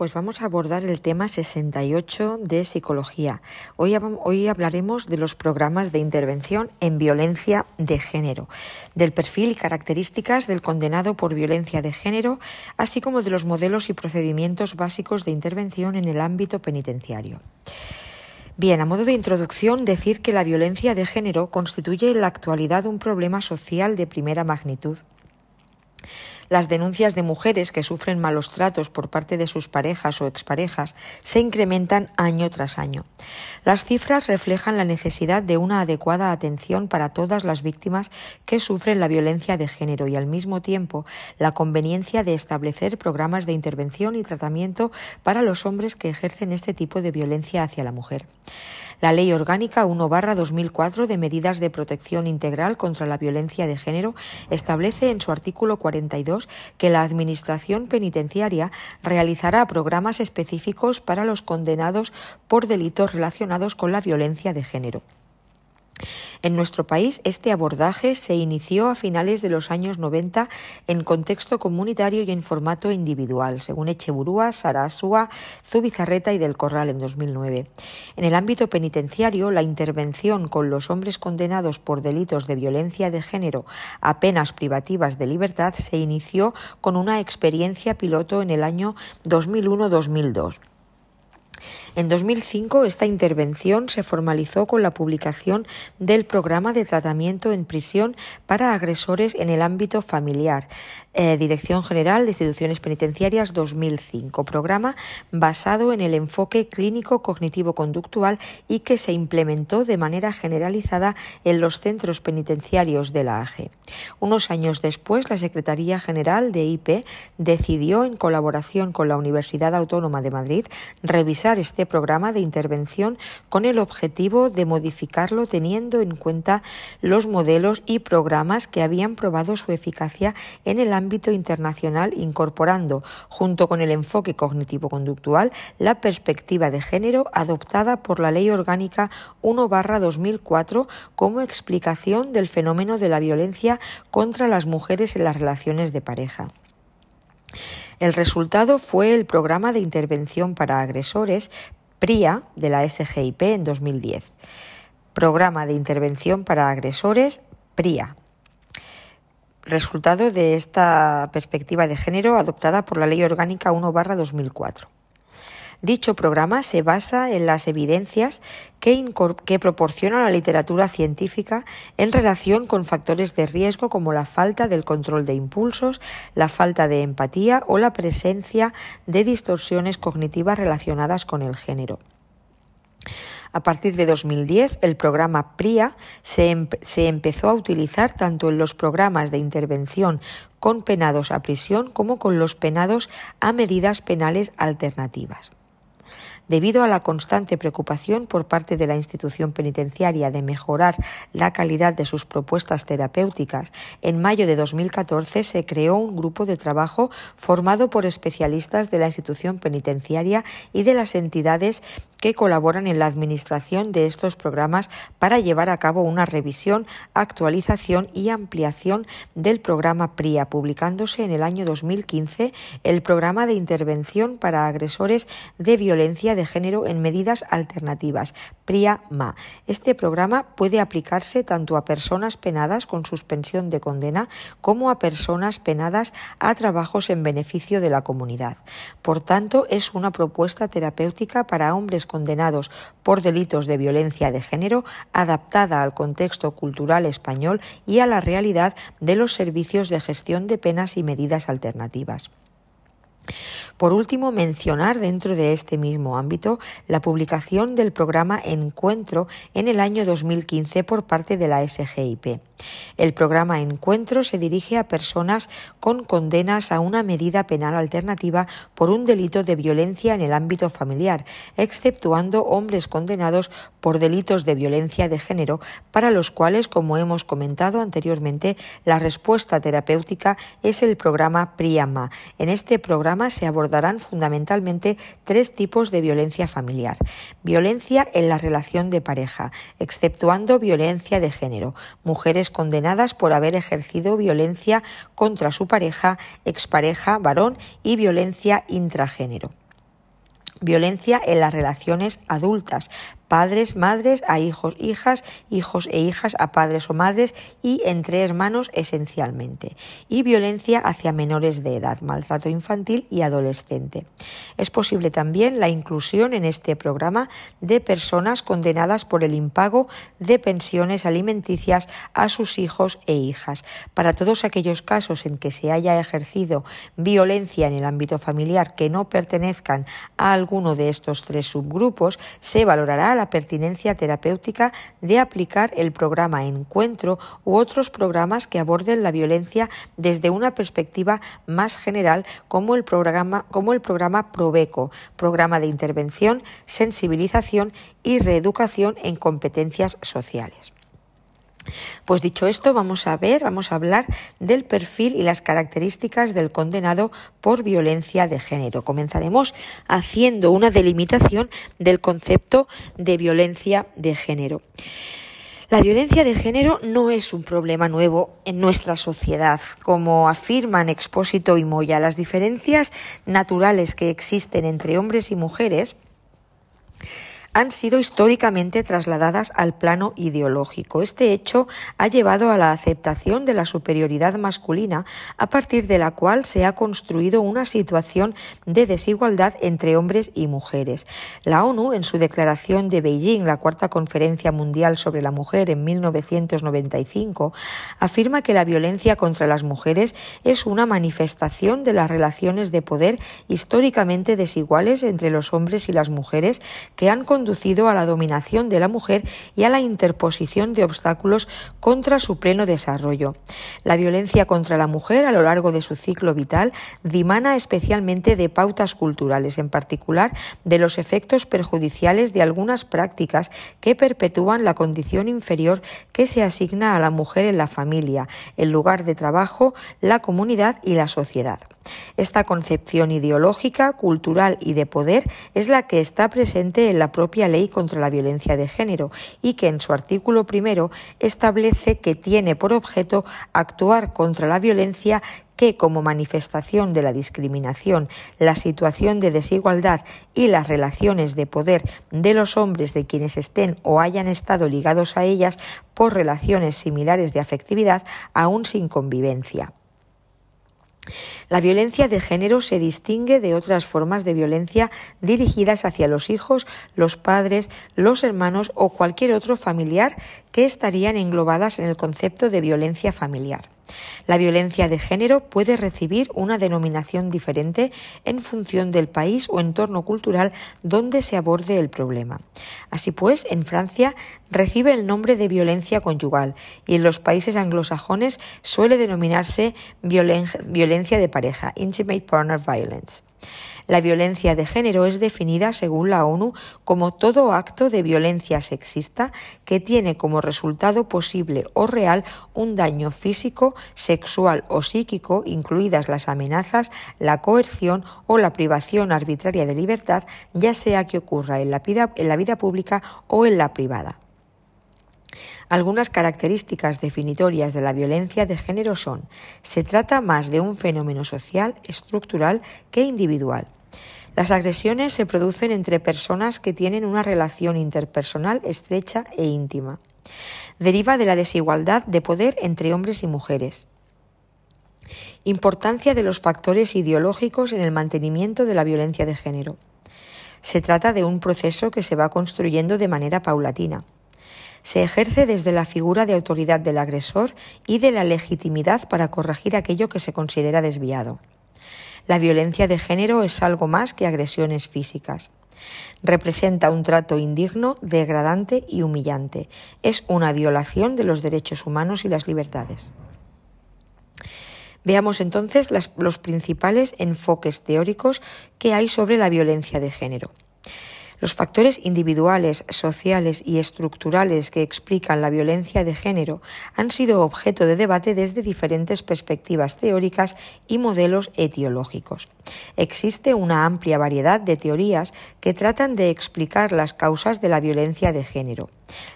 Pues vamos a abordar el tema 68 de psicología. Hoy, hoy, hablaremos de los programas de intervención en violencia de género, del perfil y características del condenado por violencia de género, así como de los modelos y procedimientos básicos de intervención en el ámbito penitenciario. Bien, a modo de introducción, decir que la violencia de género constituye en la actualidad un problema social de primera magnitud las denuncias de mujeres que sufren malos tratos por parte de sus parejas o exparejas se incrementan año tras año. Las cifras reflejan la necesidad de una adecuada atención para todas las víctimas que sufren la violencia de género y al mismo tiempo la conveniencia de establecer programas de intervención y tratamiento para los hombres que ejercen este tipo de violencia hacia la mujer. La Ley Orgánica 1-2004 de Medidas de Protección Integral contra la Violencia de Género establece en su artículo 42 que la Administración Penitenciaria realizará programas específicos para los condenados por delitos relacionados con la violencia de género. En nuestro país, este abordaje se inició a finales de los años 90 en contexto comunitario y en formato individual, según Echeburúa, Sarasua, Zubizarreta y del Corral en 2009. En el ámbito penitenciario, la intervención con los hombres condenados por delitos de violencia de género a penas privativas de libertad se inició con una experiencia piloto en el año 2001-2002. En 2005 esta intervención se formalizó con la publicación del programa de tratamiento en prisión para agresores en el ámbito familiar, eh, Dirección General de Instituciones Penitenciarias 2005, programa basado en el enfoque clínico cognitivo-conductual y que se implementó de manera generalizada en los centros penitenciarios de la AGE. Unos años después, la Secretaría General de IP decidió, en colaboración con la Universidad Autónoma de Madrid, revisar este programa de intervención con el objetivo de modificarlo teniendo en cuenta los modelos y programas que habían probado su eficacia en el ámbito internacional incorporando, junto con el enfoque cognitivo-conductual, la perspectiva de género adoptada por la Ley Orgánica 1-2004 como explicación del fenómeno de la violencia contra las mujeres en las relaciones de pareja. El resultado fue el programa de intervención para agresores PRIA de la SGIP en 2010. Programa de intervención para agresores PRIA resultado de esta perspectiva de género adoptada por la Ley Orgánica 1-2004. Dicho programa se basa en las evidencias que, proporciona la literatura científica en relación con factores de riesgo como la falta del control de impulsos, la falta de empatía o la presencia de distorsiones cognitivas relacionadas con el género. A partir de 2010, el programa PRIA se, empezó a utilizar tanto en los programas de intervención con penados a prisión como con los penados a medidas penales alternativas. Debido a la constante preocupación por parte de la institución penitenciaria de mejorar la calidad de sus propuestas terapéuticas, en mayo de 2014 se creó un grupo de trabajo formado por especialistas de la institución penitenciaria y de las entidades que colaboran en la administración de estos programas para llevar a cabo una revisión, actualización y ampliación del programa PRIA, publicándose en el año 2015 el programa de intervención para agresores de violencia de género en medidas alternativas, PRIA-MA. Este programa puede aplicarse tanto a personas penadas con suspensión de condena como a personas penadas a trabajos en beneficio de la comunidad. Por tanto, es una propuesta terapéutica para hombres condenados por delitos de violencia de género adaptada al contexto cultural español y a la realidad de los servicios de gestión de penas y medidas alternativas. Por último, mencionar dentro de este mismo ámbito la publicación del programa Encuentro en el año 2015 por parte de la SGIP. El programa Encuentro se dirige a personas con condenas a una medida penal alternativa por un delito de violencia en el ámbito familiar, exceptuando hombres condenados por delitos de violencia de género, para los cuales, como hemos comentado anteriormente, la respuesta terapéutica es el programa PRIAMA. En este programa se aborda darán fundamentalmente tres tipos de violencia familiar. Violencia en la relación de pareja, exceptuando violencia de género, mujeres condenadas por haber ejercido violencia contra su pareja, expareja, varón y violencia intragénero. Violencia en las relaciones adultas, padres, madres a hijos, hijas, hijos e hijas a padres o madres y entre hermanos esencialmente. Y violencia hacia menores de edad, maltrato infantil y adolescente. Es posible también la inclusión en este programa de personas condenadas por el impago de pensiones alimenticias a sus hijos e hijas. Para todos aquellos casos en que se haya ejercido violencia en el ámbito familiar que no pertenezcan a alguno de estos tres subgrupos, se valorará la pertinencia terapéutica de aplicar el programa Encuentro u otros programas que aborden la violencia desde una perspectiva más general como el programa, como el programa Proveco, programa de intervención, sensibilización y reeducación en competencias sociales. Pues dicho esto, vamos a ver, vamos a hablar del perfil y las características del condenado por violencia de género. Comenzaremos haciendo una delimitación del concepto de violencia de género. La violencia de género no es un problema nuevo en nuestra sociedad, como afirman Expósito y Moya. Las diferencias naturales que existen entre hombres y mujeres han sido históricamente trasladadas al plano ideológico. Este hecho ha llevado a la aceptación de la superioridad masculina, a partir de la cual se ha construido una situación de desigualdad entre hombres y mujeres. La ONU, en su declaración de Beijing, la cuarta conferencia mundial sobre la mujer en 1995, afirma que la violencia contra las mujeres es una manifestación de las relaciones de poder históricamente desiguales entre los hombres y las mujeres que han conducido a la dominación de la mujer y a la interposición de obstáculos contra su pleno desarrollo. La violencia contra la mujer a lo largo de su ciclo vital dimana especialmente de pautas culturales, en particular de los efectos perjudiciales de algunas prácticas que perpetúan la condición inferior que se asigna a la mujer en la familia, el lugar de trabajo, la comunidad y la sociedad. Esta concepción ideológica, cultural y de poder es la que está presente en la propia ley contra la violencia de género y que en su artículo primero establece que tiene por objeto actuar contra la violencia que como manifestación de la discriminación, la situación de desigualdad y las relaciones de poder de los hombres de quienes estén o hayan estado ligados a ellas por relaciones similares de afectividad aún sin convivencia. La violencia de género se distingue de otras formas de violencia dirigidas hacia los hijos, los padres, los hermanos o cualquier otro familiar que estarían englobadas en el concepto de violencia familiar. La violencia de género puede recibir una denominación diferente en función del país o entorno cultural donde se aborde el problema. Así pues, en Francia recibe el nombre de violencia conyugal y en los países anglosajones suele denominarse violencia de pareja, intimate partner violence. La violencia de género es definida, según la ONU, como todo acto de violencia sexista que tiene como resultado posible o real un daño físico, sexual o psíquico, incluidas las amenazas, la coerción o la privación arbitraria de libertad, ya sea que ocurra en la vida, en la vida pública o en la privada. Algunas características definitorias de la violencia de género son se trata más de un fenómeno social, estructural que individual. Las agresiones se producen entre personas que tienen una relación interpersonal estrecha e íntima. Deriva de la desigualdad de poder entre hombres y mujeres. Importancia de los factores ideológicos en el mantenimiento de la violencia de género. Se trata de un proceso que se va construyendo de manera paulatina. Se ejerce desde la figura de autoridad del agresor y de la legitimidad para corregir aquello que se considera desviado. La violencia de género es algo más que agresiones físicas. Representa un trato indigno, degradante y humillante. Es una violación de los derechos humanos y las libertades. Veamos entonces los principales enfoques teóricos que hay sobre la violencia de género. Los factores individuales, sociales y estructurales que explican la violencia de género han sido objeto de debate desde diferentes perspectivas teóricas y modelos etiológicos. Existe una amplia variedad de teorías que tratan de explicar las causas de la violencia de género.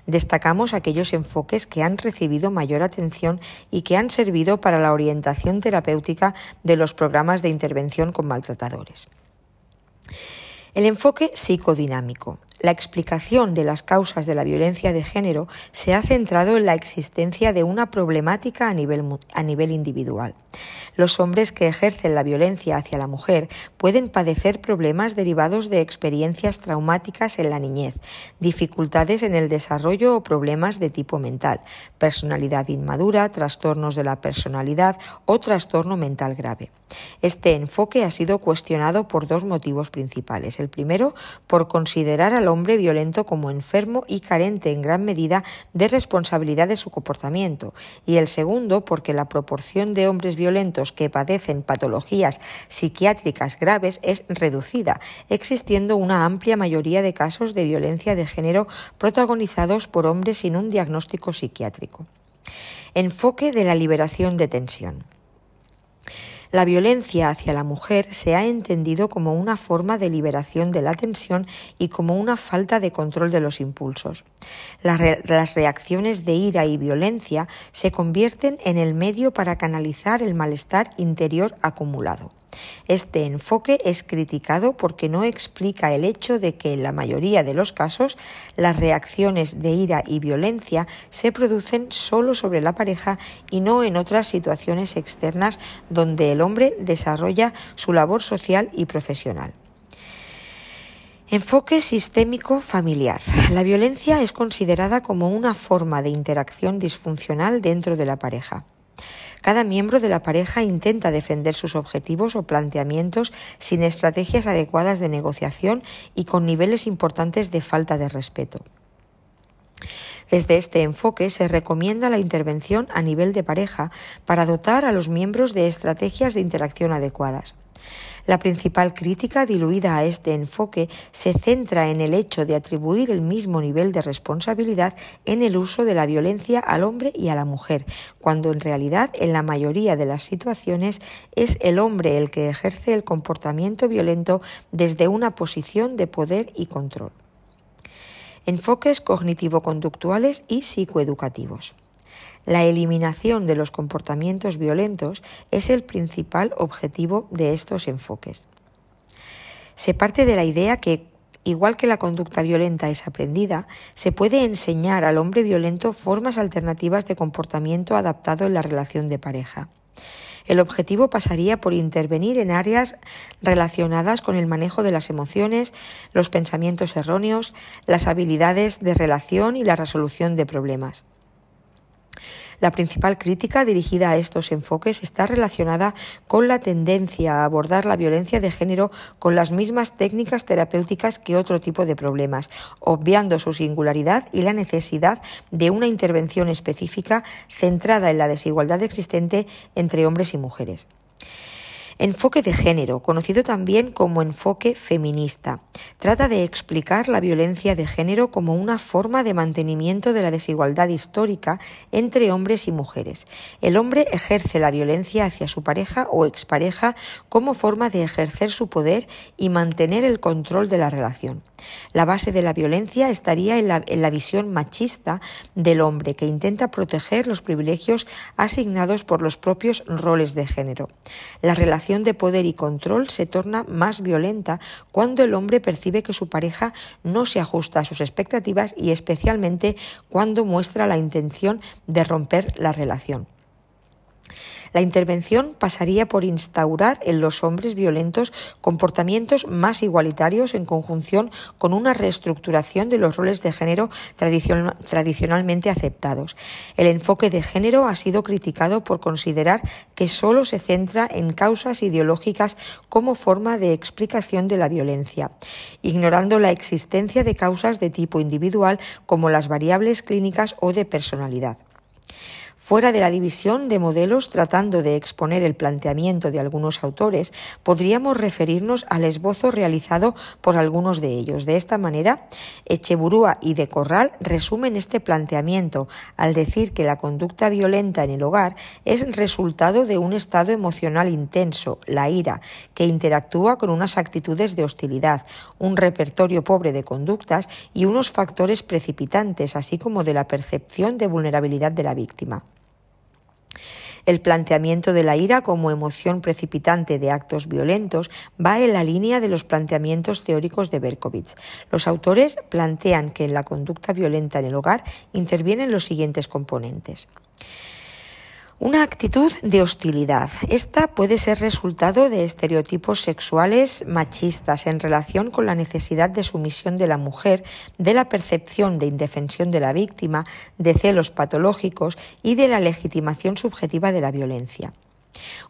Destacamos aquellos enfoques que han recibido mayor atención y que han servido para la orientación terapéutica de los programas de intervención con maltratadores. El enfoque psicodinámico. La explicación de las causas de la violencia de género se ha centrado en la existencia de una problemática a nivel, a nivel, individual. Los hombres que ejercen la violencia hacia la mujer pueden padecer problemas derivados de experiencias traumáticas en la niñez, dificultades en el desarrollo o problemas de tipo mental, personalidad inmadura, trastornos de la personalidad o trastorno mental grave. Este enfoque ha sido cuestionado por dos motivos principales. El primero, por considerar al hombre violento como enfermo y carente en gran medida de responsabilidad de su comportamiento, y el segundo porque la proporción de hombres violentos que padecen patologías psiquiátricas graves es reducida, existiendo una amplia mayoría de casos de violencia de género protagonizados por hombres sin un diagnóstico psiquiátrico. Enfoque de la liberación de tensión. La violencia hacia la mujer se ha entendido como una forma de liberación de la tensión y como una falta de control de los impulsos. Las, reacciones de ira y violencia se convierten en el medio para canalizar el malestar interior acumulado. Este enfoque es criticado porque no explica el hecho de que en la mayoría de los casos las reacciones de ira y violencia se producen solo sobre la pareja y no en otras situaciones externas donde el hombre desarrolla su labor social y profesional. Enfoque sistémico familiar. La violencia es considerada como una forma de interacción disfuncional dentro de la pareja. Cada miembro de la pareja intenta defender sus objetivos o planteamientos sin estrategias adecuadas de negociación y con niveles importantes de falta de respeto. Desde este enfoque se recomienda la intervención a nivel de pareja para dotar a los miembros de estrategias de interacción adecuadas. La principal crítica diluida a este enfoque se centra en el hecho de atribuir el mismo nivel de responsabilidad en el uso de la violencia al hombre y a la mujer, cuando en realidad en la mayoría de las situaciones es el hombre el que ejerce el comportamiento violento desde una posición de poder y control. Enfoques cognitivo-conductuales y psicoeducativos. La eliminación de los comportamientos violentos es el principal objetivo de estos enfoques. Se parte de la idea que, igual que la conducta violenta es aprendida, se puede enseñar al hombre violento formas alternativas de comportamiento adaptado en la relación de pareja. El objetivo pasaría por intervenir en áreas relacionadas con el manejo de las emociones, los pensamientos erróneos, las habilidades de relación y la resolución de problemas. La principal crítica dirigida a estos enfoques está relacionada con la tendencia a abordar la violencia de género con las mismas técnicas terapéuticas que otro tipo de problemas, obviando su singularidad y la necesidad de una intervención específica centrada en la desigualdad existente entre hombres y mujeres. Enfoque de género, conocido también como enfoque feminista, trata de explicar la violencia de género como una forma de mantenimiento de la desigualdad histórica entre hombres y mujeres. El hombre ejerce la violencia hacia su pareja o expareja como forma de ejercer su poder y mantener el control de la relación. La base de la violencia estaría en la, visión machista del hombre que intenta proteger los privilegios asignados por los propios roles de género. La relación de poder y control se torna más violenta cuando el hombre percibe que su pareja no se ajusta a sus expectativas y especialmente cuando muestra la intención de romper la relación. La intervención pasaría por instaurar en los hombres violentos comportamientos más igualitarios en conjunción con una reestructuración de los roles de género tradicionalmente aceptados. El enfoque de género ha sido criticado por considerar que solo se centra en causas ideológicas como forma de explicación de la violencia, ignorando la existencia de causas de tipo individual como las variables clínicas o de personalidad. Fuera de la división de modelos tratando de exponer el planteamiento de algunos autores, podríamos referirnos al esbozo realizado por algunos de ellos. De esta manera, Echeburúa y de Corral resumen este planteamiento al decir que la conducta violenta en el hogar es resultado de un estado emocional intenso, la ira, que interactúa con unas actitudes de hostilidad, un repertorio pobre de conductas y unos factores precipitantes, así como de la percepción de vulnerabilidad de la víctima. El planteamiento de la ira como emoción precipitante de actos violentos va en la línea de los planteamientos teóricos de Berkovich. Los autores plantean que en la conducta violenta en el hogar intervienen los siguientes componentes. Una actitud de hostilidad. Esta puede ser resultado de estereotipos sexuales machistas en relación con la necesidad de sumisión de la mujer, de la percepción de indefensión de la víctima, de celos patológicos y de la legitimación subjetiva de la violencia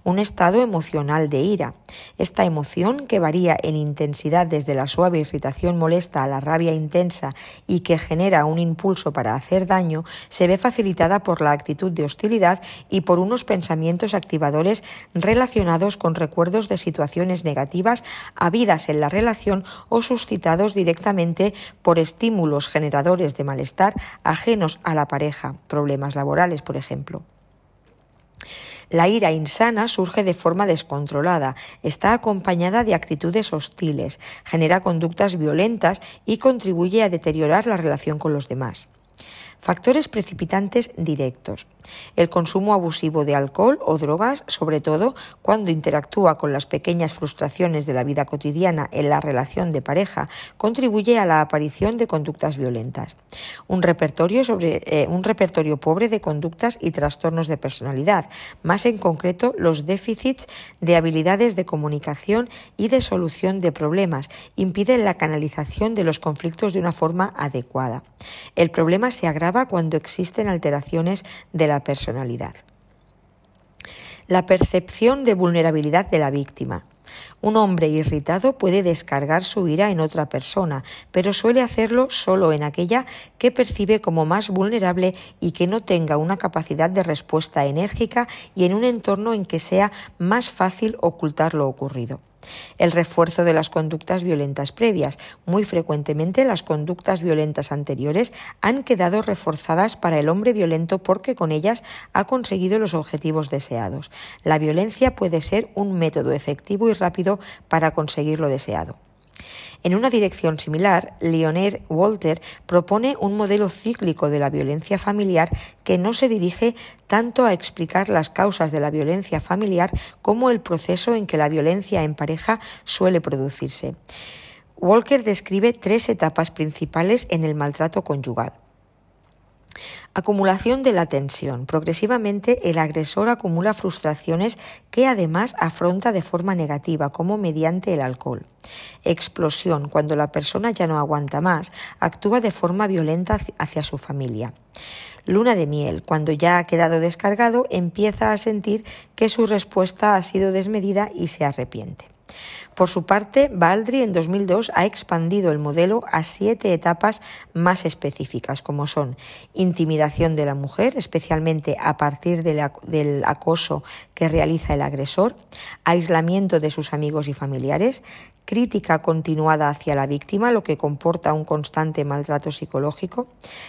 un estado emocional de ira. Esta emoción, que varía en intensidad desde la suave irritación molesta a la rabia intensa y que genera un impulso para hacer daño, se ve facilitada por la actitud de hostilidad y por unos pensamientos activadores relacionados con recuerdos de situaciones negativas habidas en la relación o suscitados directamente por estímulos generadores de malestar ajenos a la pareja, problemas laborales, por ejemplo. La ira insana surge de forma descontrolada, está acompañada de actitudes hostiles, genera conductas violentas y contribuye a deteriorar la relación con los demás. Factores precipitantes directos. El consumo abusivo de alcohol o drogas, sobre todo cuando interactúa con las pequeñas frustraciones de la vida cotidiana en la relación de pareja, contribuye a la aparición de conductas violentas. Un repertorio, sobre, eh, un repertorio pobre de conductas y trastornos de personalidad, más en concreto los déficits de habilidades de comunicación y de solución de problemas, impiden la canalización de los conflictos de una forma adecuada. El problema se agrava cuando existen alteraciones de la personalidad. La percepción de vulnerabilidad de la víctima. Un hombre irritado puede descargar su ira en otra persona, pero suele hacerlo solo en aquella que percibe como más vulnerable y que no tenga una capacidad de respuesta enérgica y en un entorno en que sea más fácil ocultar lo ocurrido. El refuerzo de las conductas violentas previas. Muy frecuentemente las conductas violentas anteriores han quedado reforzadas para el hombre violento porque con ellas ha conseguido los objetivos deseados. La violencia puede ser un método efectivo y rápido para conseguir lo deseado. En una dirección similar, Leonard Walter propone un modelo cíclico de la violencia familiar que no se dirige tanto a explicar las causas de la violencia familiar como el proceso en que la violencia en pareja suele producirse. Walker describe tres etapas principales en el maltrato conyugal. Acumulación de la tensión. Progresivamente el agresor acumula frustraciones que además afronta de forma negativa, como mediante el alcohol. Explosión. Cuando la persona ya no aguanta más, actúa de forma violenta hacia su familia. Luna de miel. Cuando ya ha quedado descargado, empieza a sentir que su respuesta ha sido desmedida y se arrepiente. Por su parte, Baldry en 2002 ha expandido el modelo a siete etapas más específicas, como son intimidación de la mujer, especialmente a partir del acoso que realiza el agresor, aislamiento de sus amigos y familiares, crítica continuada hacia la víctima, lo que comporta un constante maltrato psicológico,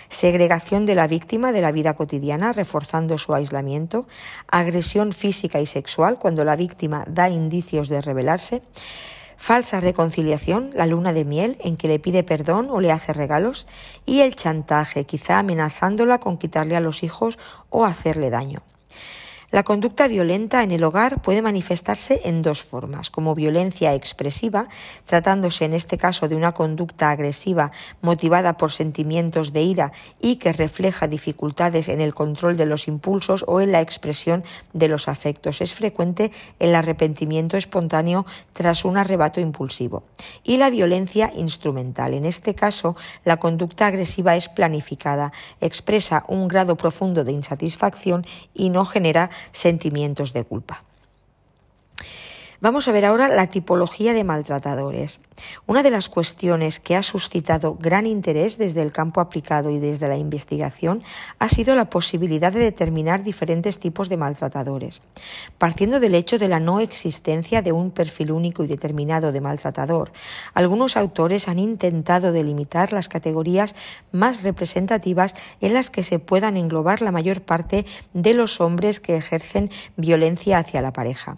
segregación de la víctima de la vida cotidiana, reforzando su aislamiento, agresión física y sexual cuando la víctima da indicios de rebelarse, falsa reconciliación, la luna de miel, en que le pide perdón o le hace regalos, y el chantaje, quizá amenazándola con quitarle a los hijos o hacerle daño. La conducta violenta en el hogar puede manifestarse en dos formas, como violencia expresiva, tratándose en este caso de una conducta agresiva motivada por sentimientos de ira y que refleja dificultades en el control de los impulsos o en la expresión de los afectos. Es frecuente el arrepentimiento espontáneo tras un arrebato impulsivo. Y la violencia instrumental. En este caso, la conducta agresiva es planificada, expresa un grado profundo de insatisfacción y no genera sentimientos de culpa. Vamos a ver ahora la tipología de maltratadores. Una de las cuestiones que ha suscitado gran interés desde el campo aplicado y desde la investigación ha sido la posibilidad de determinar diferentes tipos de maltratadores. Partiendo del hecho de la no existencia de un perfil único y determinado de maltratador, algunos autores han intentado delimitar las categorías más representativas en las que se puedan englobar la mayor parte de los hombres que ejercen violencia hacia la pareja.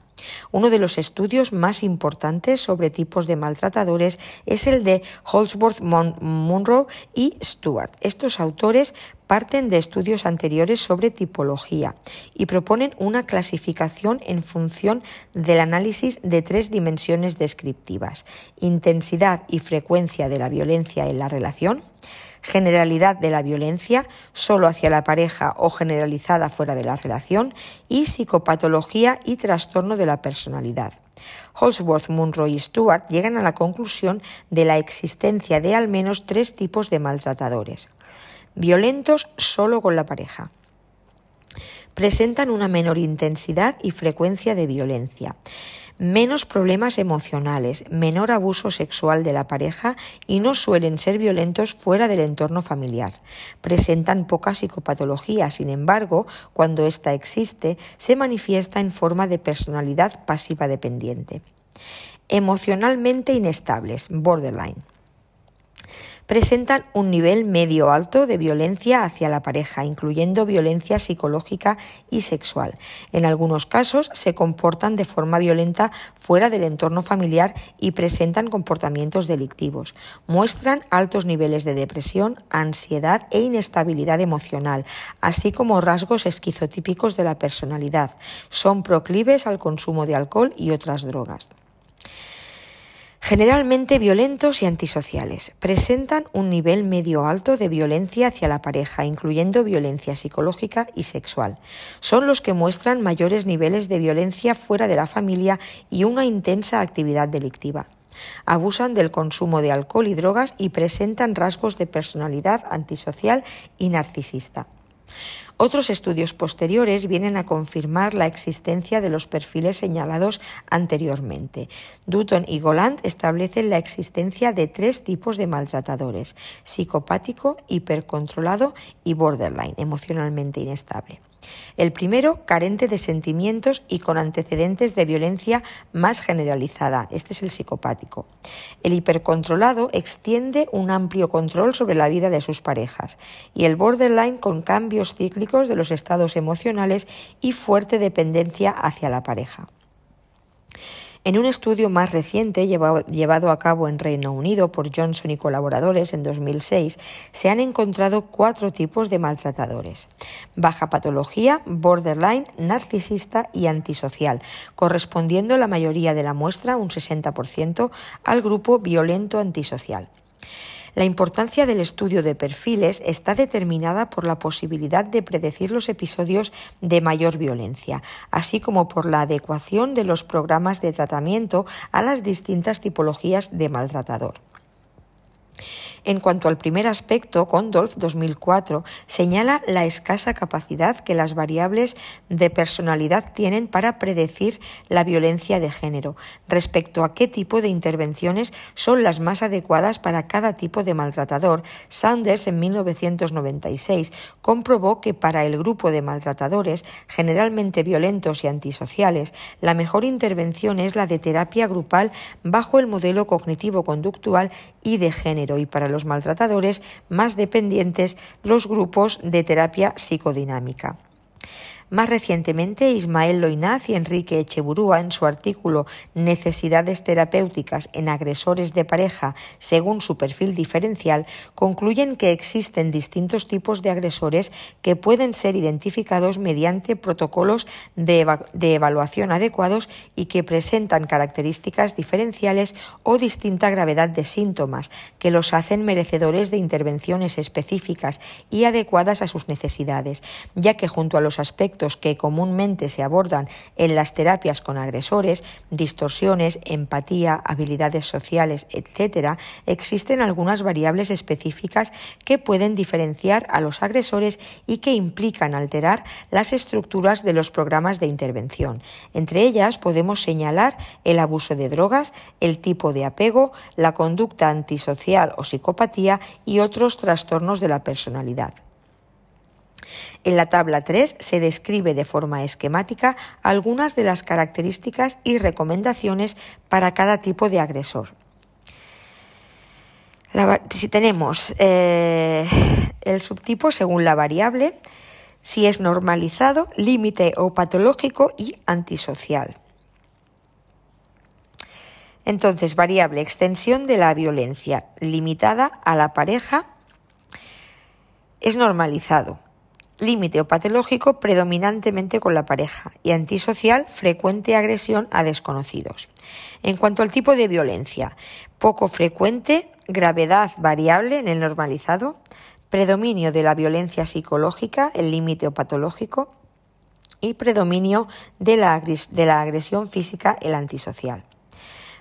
Uno de los estudios más importantes sobre tipos de maltratadores es el de Holsworth, Munro y Stewart. Estos autores parten de estudios anteriores sobre tipología y proponen una clasificación en función del análisis de tres dimensiones descriptivas, intensidad y frecuencia de la violencia en la relación, generalidad de la violencia solo hacia la pareja o generalizada fuera de la relación y psicopatología y trastorno de la personalidad. Holsworth, Munro y Stewart llegan a la conclusión de la existencia de al menos tres tipos de maltratadores. Violentos solo con la pareja. Presentan una menor intensidad y frecuencia de violencia menos problemas emocionales, menor abuso sexual de la pareja y no suelen ser violentos fuera del entorno familiar. Presentan poca psicopatología, sin embargo, cuando ésta existe, se manifiesta en forma de personalidad pasiva dependiente. Emocionalmente inestables, borderline presentan un nivel medio alto de violencia hacia la pareja, incluyendo violencia psicológica y sexual. En algunos casos se comportan de forma violenta fuera del entorno familiar y presentan comportamientos delictivos. Muestran altos niveles de depresión, ansiedad e inestabilidad emocional, así como rasgos esquizotípicos de la personalidad. Son proclives al consumo de alcohol y otras drogas generalmente violentos y antisociales. Presentan un nivel medio alto de violencia hacia la pareja, incluyendo violencia psicológica y sexual. Son los que muestran mayores niveles de violencia fuera de la familia y una intensa actividad delictiva. Abusan del consumo de alcohol y drogas y presentan rasgos de personalidad antisocial y narcisista. Otros estudios posteriores vienen a confirmar la existencia de los perfiles señalados anteriormente. Dutton y Goland establecen la existencia de tres tipos de maltratadores, psicopático, hipercontrolado y borderline, emocionalmente inestable. El primero, carente de sentimientos y con antecedentes de violencia más generalizada. Este es el psicopático. El hipercontrolado extiende un amplio control sobre la vida de sus parejas. Y el borderline con cambios cíclicos de los estados emocionales y fuerte dependencia hacia la pareja. En un estudio más reciente llevado a cabo en Reino Unido por Johnson y colaboradores en 2006, se han encontrado cuatro tipos de maltratadores. Baja patología, borderline, narcisista y antisocial, correspondiendo la mayoría de la muestra, un 60%, al grupo violento antisocial. La importancia del estudio de perfiles está determinada por la posibilidad de predecir los episodios de mayor violencia, así como por la adecuación de los programas de tratamiento a las distintas tipologías de maltratador. En cuanto al primer aspecto, Condolf 2004 señala la escasa capacidad que las variables de personalidad tienen para predecir la violencia de género respecto a qué tipo de intervenciones son las más adecuadas para cada tipo de maltratador. Sanders en 1996 comprobó que para el grupo de maltratadores, generalmente violentos y antisociales, la mejor intervención es la de terapia grupal bajo el modelo cognitivo-conductual y de género y para los maltratadores más dependientes los grupos de terapia psicodinámica. Más recientemente, Ismael Loinaz y Enrique Echeburúa, en su artículo Necesidades terapéuticas en agresores de pareja según su perfil diferencial, concluyen que existen distintos tipos de agresores que pueden ser identificados mediante protocolos de, de evaluación adecuados y que presentan características diferenciales o distinta gravedad de síntomas, que los hacen merecedores de intervenciones específicas y adecuadas a sus necesidades, ya que junto a los aspectos que comúnmente se abordan en las terapias con agresores, distorsiones, empatía, habilidades sociales, etc., existen algunas variables específicas que pueden diferenciar a los agresores y que implican alterar las estructuras de los programas de intervención. Entre ellas podemos señalar el abuso de drogas, el tipo de apego, la conducta antisocial o psicopatía y otros trastornos de la personalidad. En la tabla 3 se describe de forma esquemática algunas de las características y recomendaciones para cada tipo de agresor. si tenemos eh, el subtipo según la variable, si es normalizado, límite o patológico y antisocial. Entonces, variable, extensión de la violencia, limitada a la pareja Es normalizado. Límite o patológico predominantemente con la pareja y antisocial frecuente agresión a desconocidos. En cuanto al tipo de violencia, poco frecuente, gravedad variable en el normalizado, predominio de la violencia psicológica, el límite o patológico, y predominio de la, de la agresión física, el antisocial.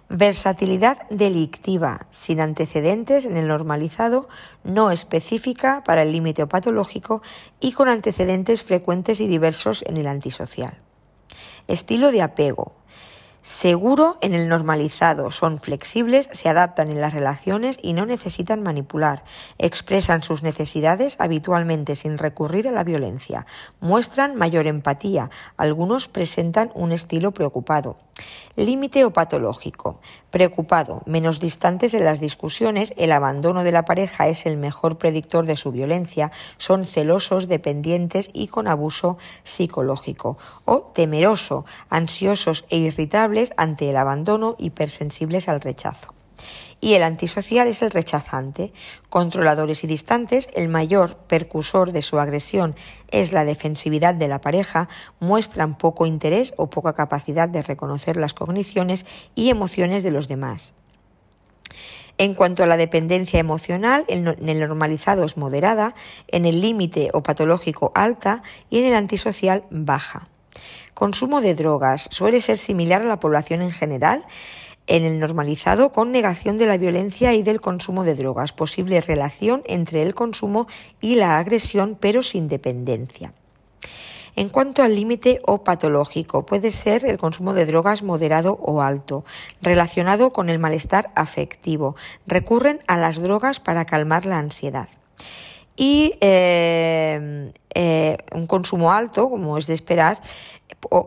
Versatilidad delictiva, sin antecedentes en el normalizado, no específica para el límite patológico y con antecedentes frecuentes y diversos en el antisocial. Estilo de apego, Seguro en el normalizado, son flexibles, se adaptan en las relaciones y no necesitan manipular. Expresan sus necesidades habitualmente sin recurrir a la violencia. Muestran mayor empatía. Algunos presentan un estilo preocupado. Límite o patológico. Preocupado, menos distantes en las discusiones, el abandono de la pareja es el mejor predictor de su violencia, son celosos, dependientes y con abuso psicológico. O temeroso, ansiosos e irritables ante el abandono, hipersensibles al rechazo y el antisocial es el rechazante. Controladores y distantes, el mayor percusor de su agresión es la defensividad de la pareja, muestran poco interés o poca capacidad de reconocer las cogniciones y emociones de los demás. En cuanto a la dependencia emocional, en el normalizado es moderada, en el límite o patológico alta y en el antisocial baja. Consumo de drogas suele ser similar a la población en general en el normalizado con negación de la violencia y del consumo de drogas, posible relación entre el consumo y la agresión, pero sin dependencia. En cuanto al límite o patológico, puede ser el consumo de drogas moderado o alto, relacionado con el malestar afectivo. Recurren a las drogas para calmar la ansiedad. Y eh, eh, un consumo alto, como es de esperar,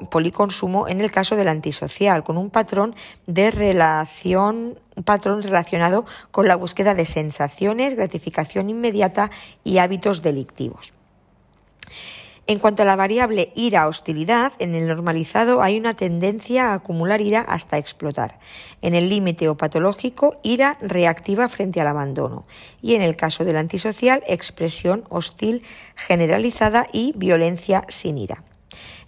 policonsumo en el caso del antisocial, con un patrón de relación, un patrón relacionado con la búsqueda de sensaciones, gratificación inmediata y hábitos delictivos. En cuanto a la variable ira-hostilidad, en el normalizado hay una tendencia a acumular ira hasta explotar. En el límite o patológico, ira reactiva frente al abandono. Y en el caso del antisocial, expresión hostil generalizada y violencia sin ira.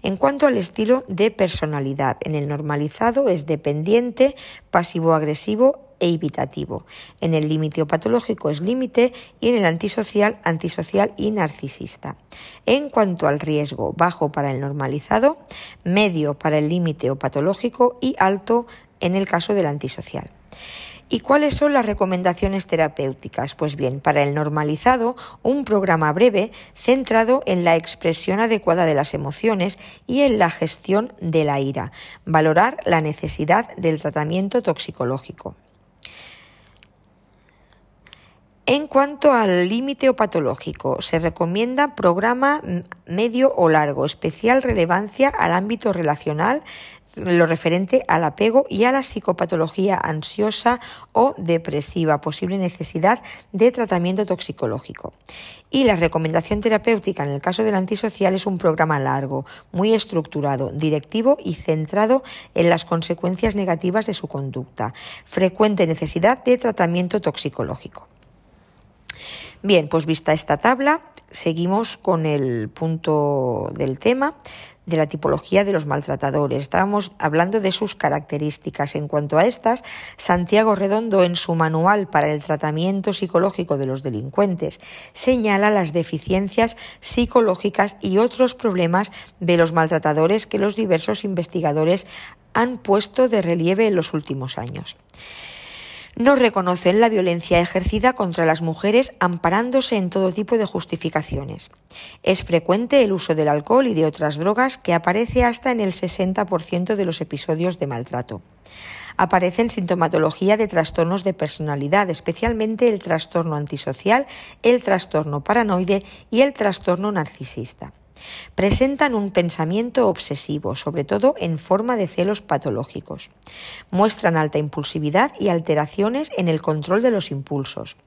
En cuanto al estilo de personalidad, en el normalizado es dependiente, pasivo-agresivo e evitativo. En el límite o patológico es límite y en el antisocial, antisocial y narcisista. En cuanto al riesgo, bajo para el normalizado, medio para el límite o patológico y alto en el caso del antisocial. ¿Y cuáles son las recomendaciones terapéuticas? Pues bien, para el normalizado, un programa breve centrado en la expresión adecuada de las emociones y en la gestión de la ira. Valorar la necesidad del tratamiento toxicológico. En cuanto al límite o patológico, se recomienda programa medio o largo, especial relevancia al ámbito relacional lo referente al apego y a la psicopatología ansiosa o depresiva, posible necesidad de tratamiento toxicológico. Y la recomendación terapéutica en el caso del antisocial es un programa largo, muy estructurado, directivo y centrado en las consecuencias negativas de su conducta. Frecuente necesidad de tratamiento toxicológico. Bien, pues vista esta tabla, seguimos con el punto del tema de la tipología de los maltratadores. Estábamos hablando de sus características. En cuanto a estas, Santiago Redondo, en su manual para el tratamiento psicológico de los delincuentes, señala las deficiencias psicológicas y otros problemas de los maltratadores que los diversos investigadores han puesto de relieve en los últimos años no reconocen la violencia ejercida contra las mujeres amparándose en todo tipo de justificaciones. Es frecuente el uso del alcohol y de otras drogas que aparece hasta en el 60% de los episodios de maltrato. Aparecen sintomatología de trastornos de personalidad, especialmente el trastorno antisocial, el trastorno paranoide y el trastorno narcisista. Presentan un pensamiento obsesivo, sobre todo en forma de celos patológicos. Muestran alta impulsividad y alteraciones en el control de los impulsos.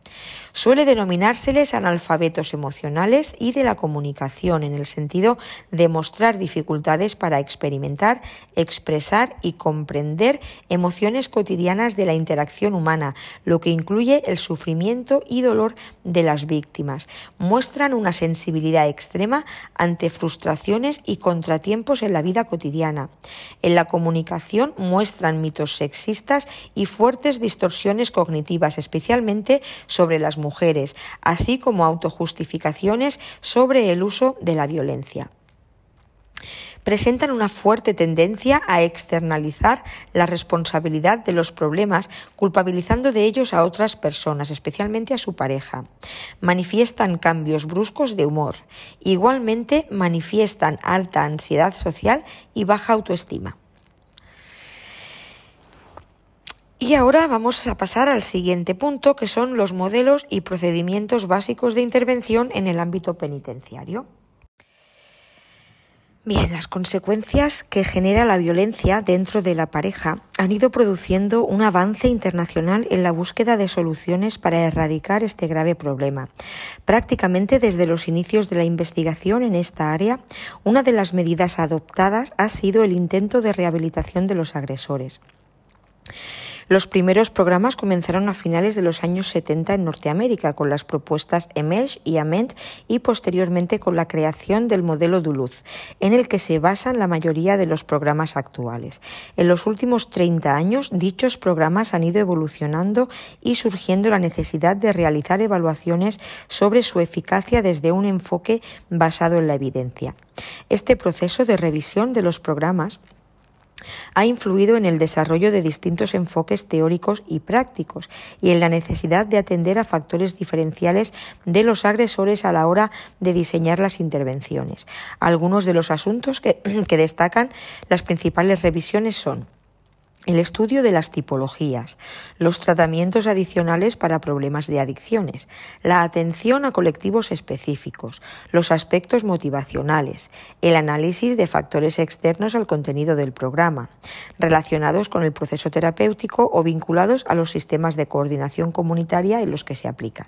Suele denominárseles analfabetos emocionales y de la comunicación, en el sentido de mostrar dificultades para experimentar, expresar y comprender emociones cotidianas de la interacción humana, lo que incluye el sufrimiento y dolor de las víctimas. Muestran una sensibilidad extrema ante frustraciones y contratiempos en la vida cotidiana. En la comunicación muestran mitos sexistas y fuertes distorsiones cognitivas, especialmente sobre las mujeres, así como autojustificaciones sobre el uso de la violencia presentan una fuerte tendencia a externalizar la responsabilidad de los problemas, culpabilizando de ellos a otras personas, especialmente a su pareja. Manifiestan cambios bruscos de humor. Igualmente manifiestan alta ansiedad social y baja autoestima. Y ahora vamos a pasar al siguiente punto, que son los modelos y procedimientos básicos de intervención en el ámbito penitenciario. Bien, las consecuencias que genera la violencia dentro de la pareja han ido produciendo un avance internacional en la búsqueda de soluciones para erradicar este grave problema. Prácticamente desde los inicios de la investigación en esta área, una de las medidas adoptadas ha sido el intento de rehabilitación de los agresores. Los primeros programas comenzaron a finales de los años 70 en Norteamérica con las propuestas Emerge y Ament y posteriormente con la creación del modelo Duluth, en el que se basan la mayoría de los programas actuales. En los últimos 30 años, dichos programas han ido evolucionando y surgiendo la necesidad de realizar evaluaciones sobre su eficacia desde un enfoque basado en la evidencia. Este proceso de revisión de los programas ha influido en el desarrollo de distintos enfoques teóricos y prácticos y en la necesidad de atender a factores diferenciales de los agresores a la hora de diseñar las intervenciones. Algunos de los asuntos que, destacan las principales revisiones son el estudio de las tipologías, los tratamientos adicionales para problemas de adicciones, la atención a colectivos específicos, los aspectos motivacionales, el análisis de factores externos al contenido del programa, relacionados con el proceso terapéutico o vinculados a los sistemas de coordinación comunitaria en los que se aplican.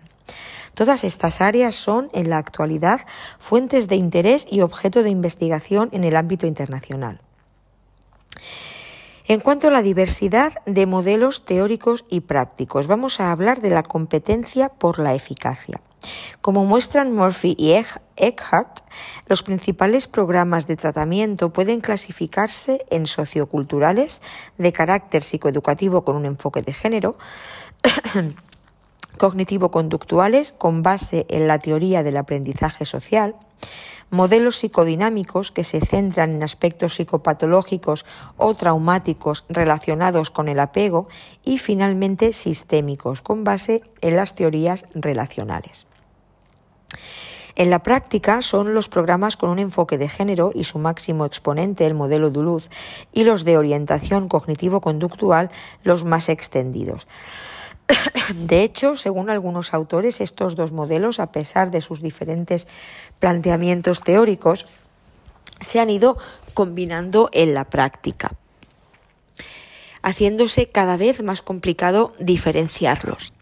Todas estas áreas son, en la actualidad, fuentes de interés y objeto de investigación en el ámbito internacional. En cuanto a la diversidad de modelos teóricos y prácticos, vamos a hablar de la competencia por la eficacia. Como muestran Murphy y Eckhart, los principales programas de tratamiento pueden clasificarse en socioculturales de carácter psicoeducativo con un enfoque de género, cognitivo-conductuales con base en la teoría del aprendizaje social, modelos psicodinámicos que se centran en aspectos psicopatológicos o traumáticos relacionados con el apego y finalmente sistémicos con base en las teorías relacionales. En la práctica son los programas con un enfoque de género y su máximo exponente, el modelo Duluth, y los de orientación cognitivo-conductual los más extendidos. De hecho, según algunos autores, estos dos modelos, a pesar de sus diferentes planteamientos teóricos, se han ido combinando en la práctica, haciéndose cada vez más complicado diferenciarlos.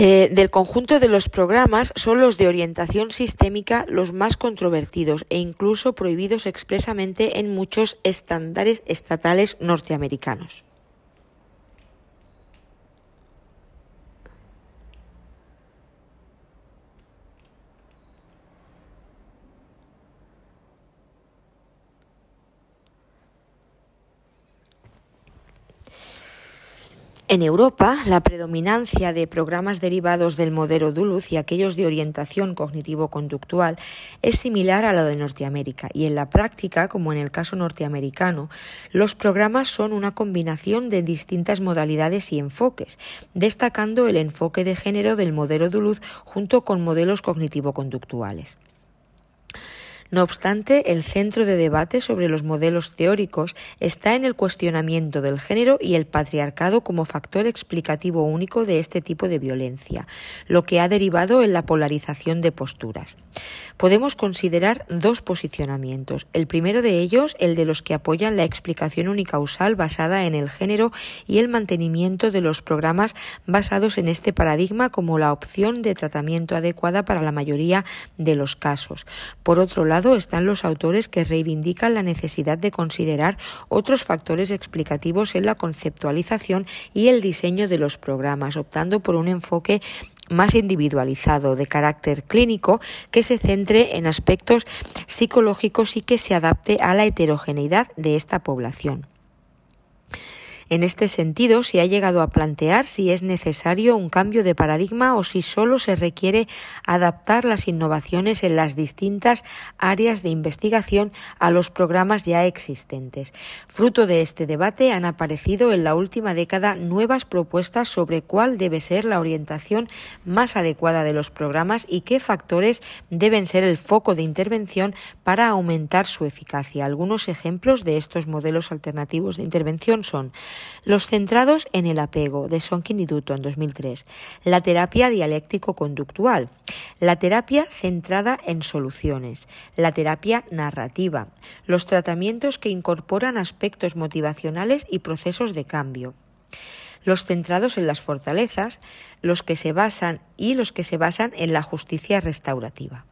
Del conjunto de los programas son los de orientación sistémica los más controvertidos e incluso prohibidos expresamente en muchos estándares estatales norteamericanos. En Europa, la predominancia de programas derivados del modelo Duluth y aquellos de orientación cognitivo-conductual es similar a la de Norteamérica y en la práctica, como en el caso norteamericano, los programas son una combinación de distintas modalidades y enfoques, destacando el enfoque de género del modelo Duluth junto con modelos cognitivo-conductuales. No obstante, el centro de debate sobre los modelos teóricos está en el cuestionamiento del género y el patriarcado como factor explicativo único de este tipo de violencia, lo que ha derivado en la polarización de posturas. Podemos considerar dos posicionamientos. El primero de ellos, el de los que apoyan la explicación unicausal basada en el género y el mantenimiento de los programas basados en este paradigma como la opción de tratamiento adecuada para la mayoría de los casos. Por otro lado, están los autores que reivindican la necesidad de considerar otros factores explicativos en la conceptualización y el diseño de los programas, optando por un enfoque más individualizado, de carácter clínico, que se centre en aspectos psicológicos y que se adapte a la heterogeneidad de esta población. En este sentido, se ha llegado a plantear si es necesario un cambio de paradigma o si solo se requiere adaptar las innovaciones en las distintas áreas de investigación a los programas ya existentes. Fruto de este debate han aparecido en la última década nuevas propuestas sobre cuál debe ser la orientación más adecuada de los programas y qué factores deben ser el foco de intervención para aumentar su eficacia. Algunos ejemplos de estos modelos alternativos de intervención son los centrados en el apego, de Sonkin y Dutton, 2003. La terapia dialéctico-conductual. La terapia centrada en soluciones. La terapia narrativa. Los tratamientos que incorporan aspectos motivacionales y procesos de cambio los centrados en las fortalezas, los que se basan y los que se basan en la justicia restaurativa.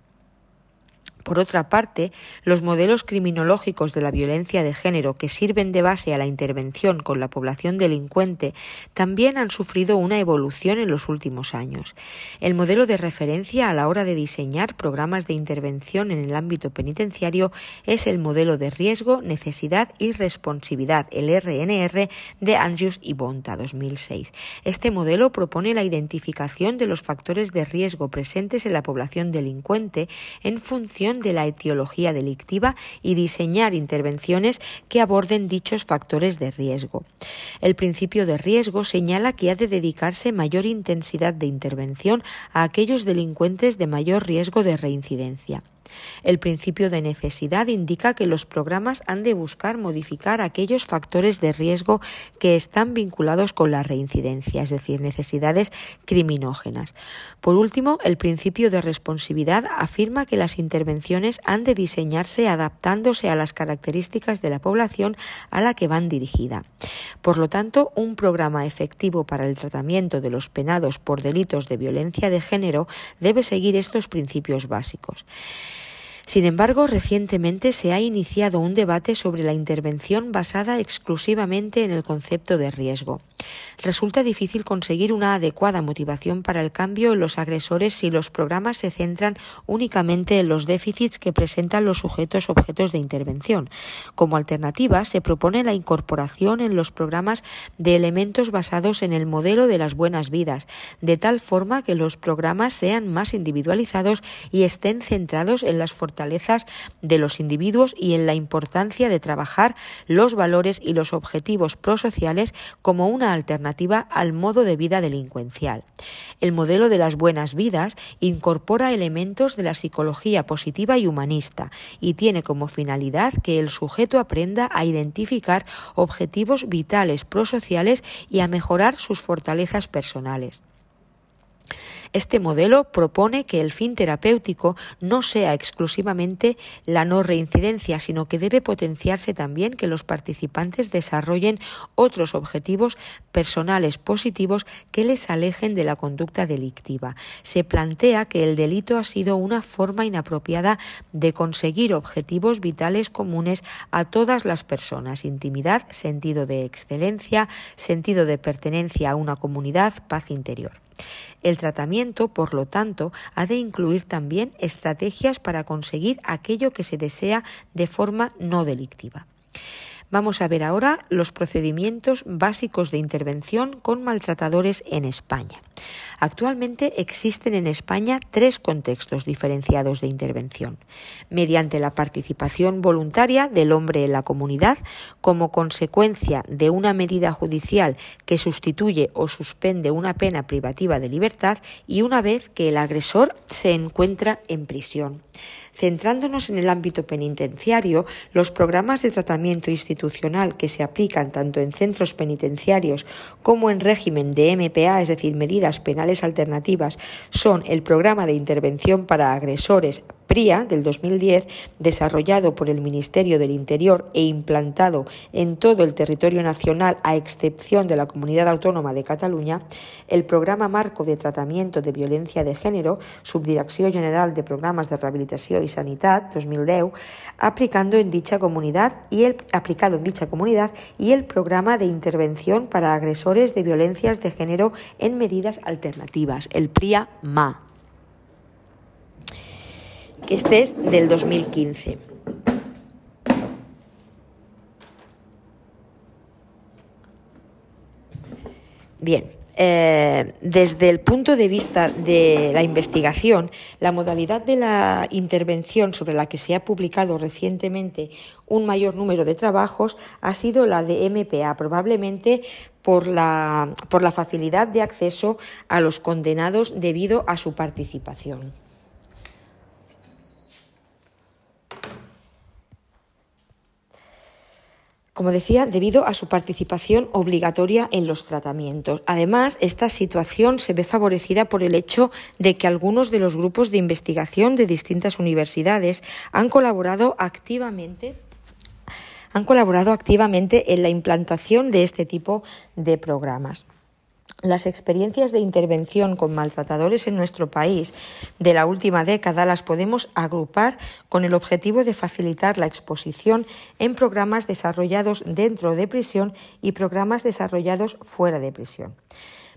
Por otra parte, los modelos criminológicos de la violencia de género que sirven de base a la intervención con la población delincuente también han sufrido una evolución en los últimos años. El modelo de referencia a la hora de diseñar programas de intervención en el ámbito penitenciario es el modelo de riesgo, necesidad y responsividad, el RNR de Andrews y Bonta 2006. Este modelo propone la identificación de los factores de riesgo presentes en la población delincuente en función de la etiología delictiva y diseñar intervenciones que aborden dichos factores de riesgo. El principio de riesgo señala que ha de dedicarse mayor intensidad de intervención a aquellos delincuentes de mayor riesgo de reincidencia. El principio de necesidad indica que los programas han de buscar modificar aquellos factores de riesgo que están vinculados con la reincidencia, es decir, necesidades criminógenas. Por último, el principio de responsividad afirma que las intervenciones han de diseñarse adaptándose a las características de la población a la que van dirigida. Por lo tanto, un programa efectivo para el tratamiento de los penados por delitos de violencia de género debe seguir estos principios básicos. Sin embargo, recientemente se ha iniciado un debate sobre la intervención basada exclusivamente en el concepto de riesgo. Resulta difícil conseguir una adecuada motivación para el cambio en los agresores si los programas se centran únicamente en los déficits que presentan los sujetos objetos de intervención. Como alternativa, se propone la incorporación en los programas de elementos basados en el modelo de las buenas vidas, de tal forma que los programas sean más individualizados y estén centrados en las fortalezas de los individuos y en la importancia de trabajar los valores y los objetivos prosociales como una alternativa al modo de vida delincuencial. El modelo de las buenas vidas incorpora elementos de la psicología positiva y humanista y tiene como finalidad que el sujeto aprenda a identificar objetivos vitales prosociales y a mejorar sus fortalezas personales. Este modelo propone que el fin terapéutico no sea exclusivamente la no reincidencia, sino que debe potenciarse también que los participantes desarrollen otros objetivos personales positivos que les alejen de la conducta delictiva. Se plantea que el delito ha sido una forma inapropiada de conseguir objetivos vitales comunes a todas las personas, intimidad, sentido de excelencia, sentido de pertenencia a una comunidad, paz interior. El tratamiento, por lo tanto, ha de incluir también estrategias para conseguir aquello que se desea de forma no delictiva. Vamos a ver ahora los procedimientos básicos de intervención con maltratadores en España. Actualmente existen en España tres contextos diferenciados de intervención. Mediante la participación voluntaria del hombre en la comunidad como consecuencia de una medida judicial que sustituye o suspende una pena privativa de libertad y una vez que el agresor se encuentra en prisión. Centrándonos en el ámbito penitenciario, los programas de tratamiento institucional que se aplican tanto en centros penitenciarios como en régimen de MPA, es decir, medidas penales alternativas, son el programa de intervención para agresores PRIA del 2010, desarrollado por el Ministerio del Interior e implantado en todo el territorio nacional a excepción de la Comunidad Autónoma de Cataluña, el Programa Marco de Tratamiento de Violencia de Género, Subdirección General de Programas de Rehabilitación y Sanidad 2010, aplicando en dicha comunidad y el aplicado en dicha comunidad y el Programa de Intervención para Agresores de Violencias de Género en Medidas Alternativas, el PRIA-MA este es del 2015. Bien, eh, desde el punto de vista de la investigación, la modalidad de la intervención sobre la que se ha publicado recientemente un mayor número de trabajos ha sido la de MPA, probablemente por la, por la facilidad de acceso a los condenados debido a su participación. Como decía, debido a su participación obligatoria en los tratamientos. Además, esta situación se ve favorecida por el hecho de que algunos de los grupos de investigación de distintas universidades han colaborado activamente han colaborado activamente en la implantación de este tipo de programas. Las experiencias de intervención con maltratadores en nuestro país de la última década las podemos agrupar con el objetivo de facilitar la exposición en programas desarrollados dentro de prisión y programas desarrollados fuera de prisión.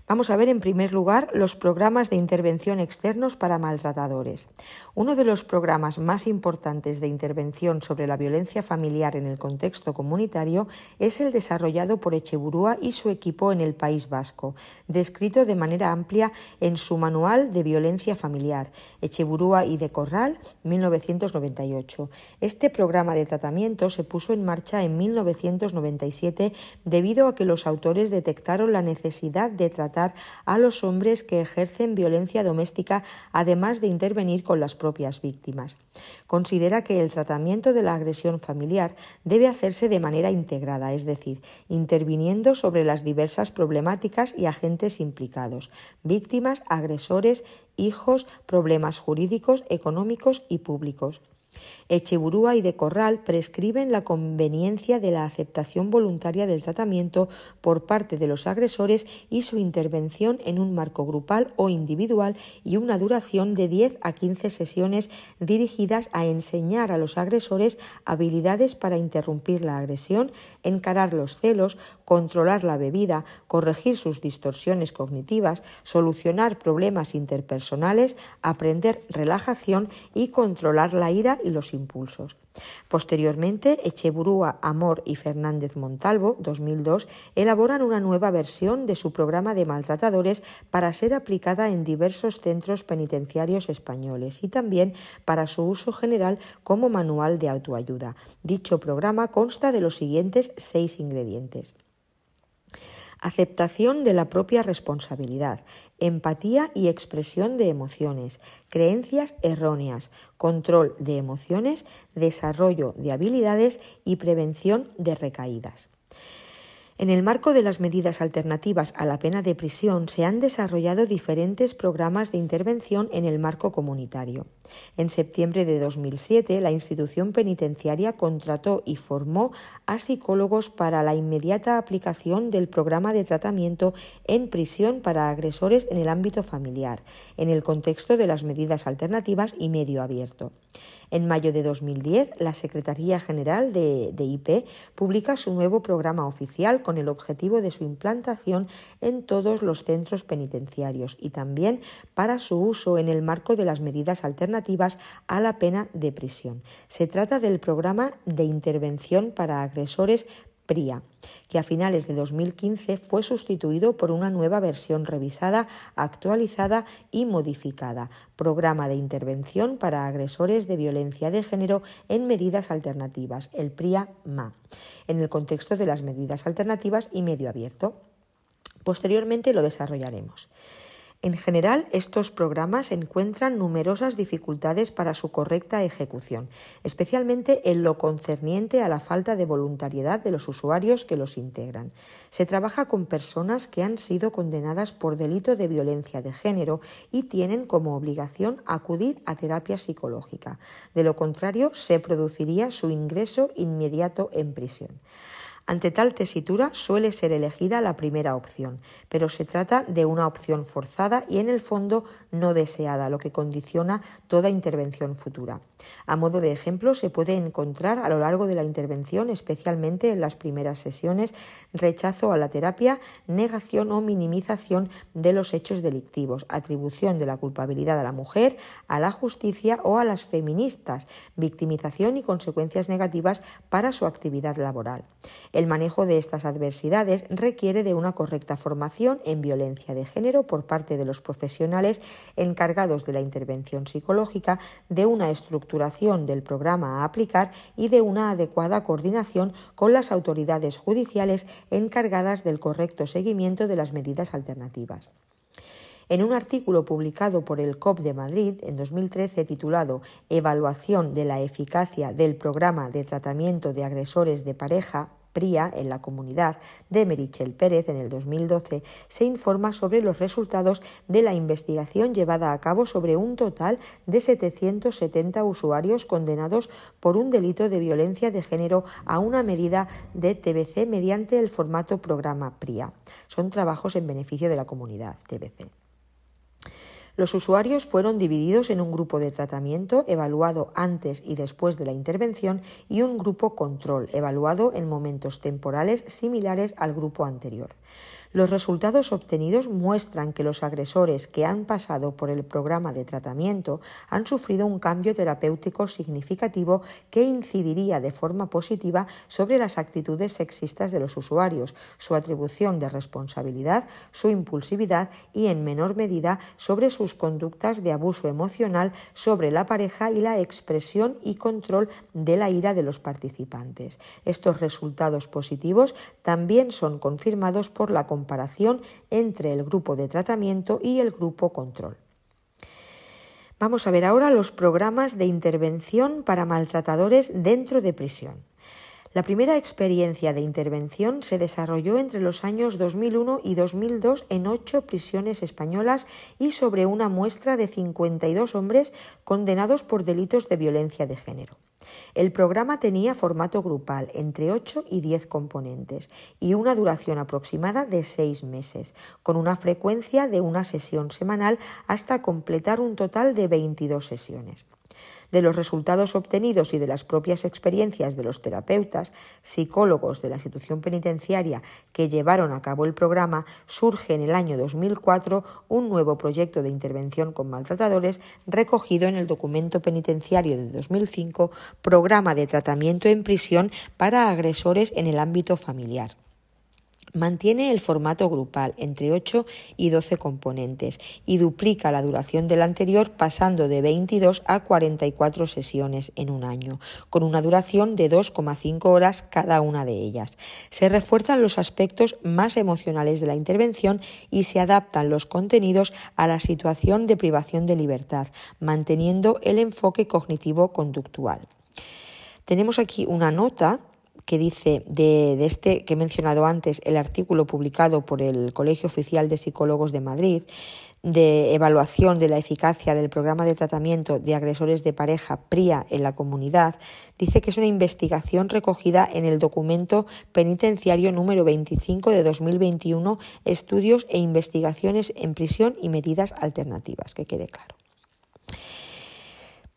Vamos a ver en primer lugar los programas de intervención externos para maltratadores. Uno de los programas más importantes de intervención sobre la violencia familiar en el contexto comunitario es el desarrollado por Echeburúa y su equipo en el País Vasco, descrito de manera amplia en su Manual de Violencia Familiar, Echeburúa y de Corral, 1998. Este programa de tratamiento se puso en marcha en 1997 debido a que los autores detectaron la necesidad de tratar a los hombres que ejercen violencia doméstica, además de intervenir con las propias víctimas. Considera que el tratamiento de la agresión familiar debe hacerse de manera integrada, es decir, interviniendo sobre las diversas problemáticas y agentes implicados, víctimas, agresores, hijos, problemas jurídicos, económicos y públicos. Echeburúa y de Corral prescriben la conveniencia de la aceptación voluntaria del tratamiento por parte de los agresores y su intervención en un marco grupal o individual y una duración de 10 a 15 sesiones dirigidas a enseñar a los agresores habilidades para interrumpir la agresión, encarar los celos, controlar la bebida, corregir sus distorsiones cognitivas, solucionar problemas interpersonales, aprender relajación y controlar la ira los impulsos. Posteriormente, Echeburúa, Amor y Fernández Montalvo, 2002, elaboran una nueva versión de su programa de maltratadores para ser aplicada en diversos centros penitenciarios españoles y también para su uso general como manual de autoayuda. Dicho programa consta de los siguientes seis ingredientes aceptación de la propia responsabilidad, empatía y expresión de emociones, creencias erróneas, control de emociones, desarrollo de habilidades y prevención de recaídas. En el marco de las medidas alternativas a la pena de prisión se han desarrollado diferentes programas de intervención en el marco comunitario. En septiembre de 2007, la institución penitenciaria contrató y formó a psicólogos para la inmediata aplicación del programa de tratamiento en prisión para agresores en el ámbito familiar, en el contexto de las medidas alternativas y medio abierto. En mayo de 2010, la Secretaría General de, de IP publica su nuevo programa oficial con el objetivo de su implantación en todos los centros penitenciarios y también para su uso en el marco de las medidas alternativas a la pena de prisión. Se trata del programa de intervención para agresores PRIA, que a finales de 2015 fue sustituido por una nueva versión revisada, actualizada y modificada, Programa de Intervención para Agresores de Violencia de Género en Medidas Alternativas, el PRIA-MA, en el contexto de las medidas alternativas y medio abierto. Posteriormente lo desarrollaremos. En general, estos programas encuentran numerosas dificultades para su correcta ejecución, especialmente en lo concerniente a la falta de voluntariedad de los usuarios que los integran. Se trabaja con personas que han sido condenadas por delito de violencia de género y tienen como obligación acudir a terapia psicológica. De lo contrario, se produciría su ingreso inmediato en prisión. Ante tal tesitura suele ser elegida la primera opción, pero se trata de una opción forzada y en el fondo no deseada, lo que condiciona toda intervención futura. A modo de ejemplo, se puede encontrar a lo largo de la intervención, especialmente en las primeras sesiones, rechazo a la terapia, negación o minimización de los hechos delictivos, atribución de la culpabilidad a la mujer, a la justicia o a las feministas, victimización y consecuencias negativas para su actividad laboral. El manejo de estas adversidades requiere de una correcta formación en violencia de género por parte de los profesionales encargados de la intervención psicológica, de una estructuración del programa a aplicar y de una adecuada coordinación con las autoridades judiciales encargadas del correcto seguimiento de las medidas alternativas. En un artículo publicado por el COP de Madrid en 2013 titulado Evaluación de la eficacia del programa de tratamiento de agresores de pareja PRIA en la comunidad de Merichel Pérez en el 2012 se informa sobre los resultados de la investigación llevada a cabo sobre un total de 770 usuarios condenados por un delito de violencia de género a una medida de TBC mediante el formato programa PRIA. Son trabajos en beneficio de la comunidad TBC. Los usuarios fueron divididos en un grupo de tratamiento evaluado antes y después de la intervención y un grupo control evaluado en momentos temporales similares al grupo anterior. Los resultados obtenidos muestran que los agresores que han pasado por el programa de tratamiento han sufrido un cambio terapéutico significativo que incidiría de forma positiva sobre las actitudes sexistas de los usuarios, su atribución de responsabilidad, su impulsividad y, en menor medida, sobre sus conductas de abuso emocional sobre la pareja y la expresión y control de la ira de los participantes. Estos resultados positivos también son confirmados por la comparación entre el grupo de tratamiento y el grupo control. Vamos a ver ahora los programas de intervención para maltratadores dentro de prisión. La primera experiencia de intervención se desarrolló entre los años 2001 y 2002 en ocho prisiones españolas y sobre una muestra de 52 hombres condenados por delitos de violencia de género. El programa tenía formato grupal, entre 8 y 10 componentes, y una duración aproximada de seis meses, con una frecuencia de una sesión semanal hasta completar un total de 22 sesiones. De los resultados obtenidos y de las propias experiencias de los terapeutas, psicólogos de la institución penitenciaria que llevaron a cabo el programa, surge en el año 2004 un nuevo proyecto de intervención con maltratadores recogido en el documento penitenciario de 2005, Programa de Tratamiento en Prisión para Agresores en el Ámbito Familiar. Mantiene el formato grupal entre 8 y 12 componentes y duplica la duración del anterior pasando de 22 a 44 sesiones en un año, con una duración de 2,5 horas cada una de ellas. Se refuerzan los aspectos más emocionales de la intervención y se adaptan los contenidos a la situación de privación de libertad, manteniendo el enfoque cognitivo-conductual. Tenemos aquí una nota que dice de, este que he mencionado antes, el artículo publicado por el Colegio Oficial de Psicólogos de Madrid, de evaluación de la eficacia del programa de tratamiento de agresores de pareja PRIA en la comunidad, dice que es una investigación recogida en el documento penitenciario número 25 de 2021, Estudios e investigaciones en prisión y medidas alternativas, que quede claro.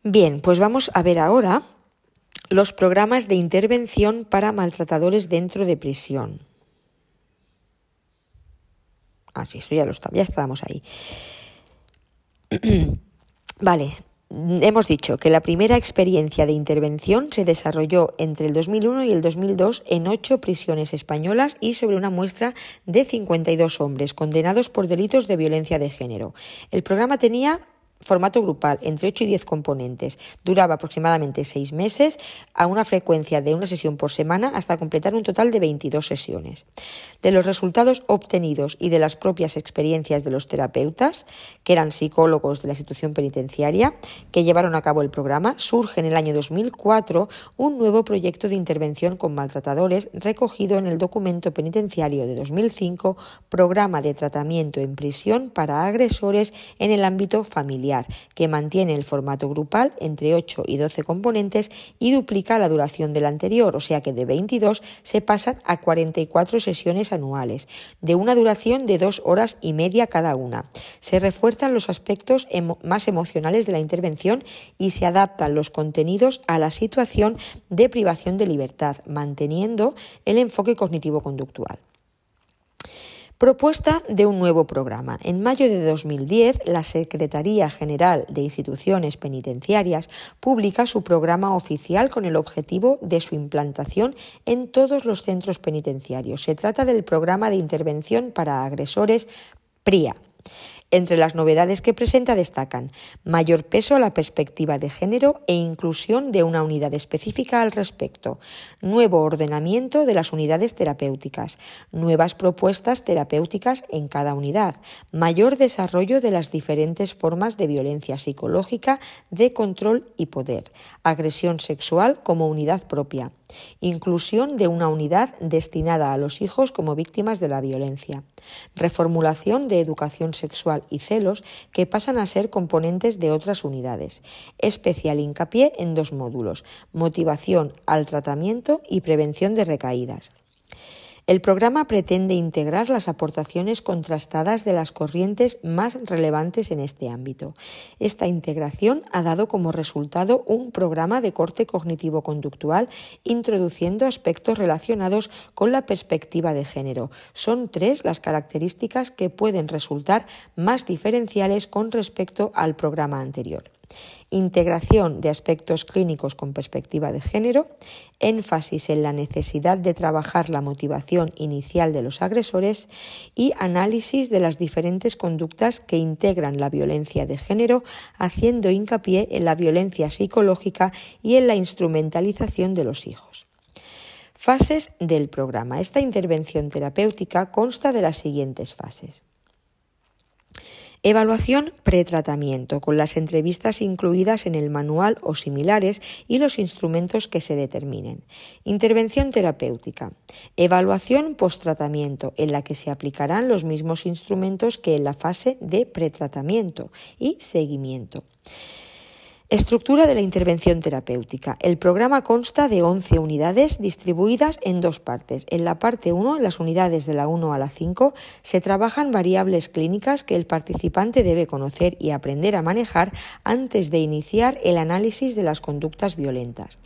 Bien, pues vamos a ver ahora los programas de intervención para maltratadores dentro de prisión. Ah, sí, esto ya ya estábamos ahí. vale, hemos dicho que la primera experiencia de intervención se desarrolló entre el 2001 y el 2002 en ocho prisiones españolas y sobre una muestra de 52 hombres condenados por delitos de violencia de género. El programa tenía formato grupal entre 8 y 10 componentes. Duraba aproximadamente 6 meses a una frecuencia de una sesión por semana hasta completar un total de 22 sesiones. De los resultados obtenidos y de las propias experiencias de los terapeutas, que eran psicólogos de la institución penitenciaria, que llevaron a cabo el programa, surge en el año 2004 un nuevo proyecto de intervención con maltratadores recogido en el documento penitenciario de 2005, Programa de Tratamiento en Prisión para Agresores en el ámbito familiar que mantiene el formato grupal entre 8 y 12 componentes y duplica la duración del anterior, o sea que de 22 se pasan a 44 sesiones anuales, de una duración de dos horas y media cada una. Se refuerzan los aspectos más emocionales de la intervención y se adaptan los contenidos a la situación de privación de libertad, manteniendo el enfoque cognitivo-conductual. Propuesta de un nuevo programa. En mayo de 2010, la Secretaría General de Instituciones Penitenciarias publica su programa oficial con el objetivo de su implantación en todos los centros penitenciarios. Se trata del Programa de Intervención para Agresores PRIA. Entre las novedades que presenta destacan mayor peso a la perspectiva de género e inclusión de una unidad específica al respecto, nuevo ordenamiento de las unidades terapéuticas, nuevas propuestas terapéuticas en cada unidad, mayor desarrollo de las diferentes formas de violencia psicológica, de control y poder, agresión sexual como unidad propia, inclusión de una unidad destinada a los hijos como víctimas de la violencia, reformulación de educación sexual y celos que pasan a ser componentes de otras unidades, especial hincapié en dos módulos, motivación al tratamiento y prevención de recaídas. El programa pretende integrar las aportaciones contrastadas de las corrientes más relevantes en este ámbito. Esta integración ha dado como resultado un programa de corte cognitivo-conductual introduciendo aspectos relacionados con la perspectiva de género. Son tres las características que pueden resultar más diferenciales con respecto al programa anterior integración de aspectos clínicos con perspectiva de género, énfasis en la necesidad de trabajar la motivación inicial de los agresores y análisis de las diferentes conductas que integran la violencia de género, haciendo hincapié en la violencia psicológica y en la instrumentalización de los hijos. Fases del programa. Esta intervención terapéutica consta de las siguientes fases. Evaluación pretratamiento, con las entrevistas incluidas en el manual o similares y los instrumentos que se determinen. Intervención terapéutica. Evaluación posttratamiento, en la que se aplicarán los mismos instrumentos que en la fase de pretratamiento y seguimiento. Estructura de la intervención terapéutica. El programa consta de 11 unidades distribuidas en dos partes. En la parte 1, en las unidades de la 1 a la 5, se trabajan variables clínicas que el participante debe conocer y aprender a manejar antes de iniciar el análisis de las conductas violentas.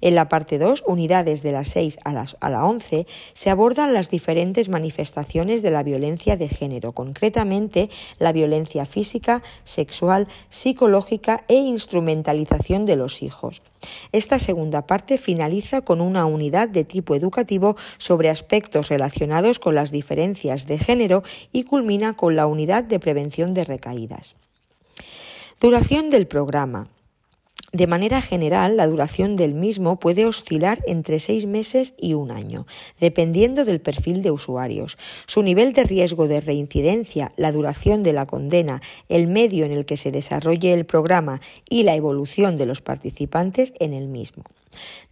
En la parte 2, unidades de las 6 a, las, a la 11, se abordan las diferentes manifestaciones de la violencia de género, concretamente la violencia física, sexual, psicológica e instrumentalización de los hijos. Esta segunda parte finaliza con una unidad de tipo educativo sobre aspectos relacionados con las diferencias de género y culmina con la unidad de prevención de recaídas. Duración del programa. De manera general, la duración del mismo puede oscilar entre seis meses y un año, dependiendo del perfil de usuarios, su nivel de riesgo de reincidencia, la duración de la condena, el medio en el que se desarrolle el programa y la evolución de los participantes en el mismo.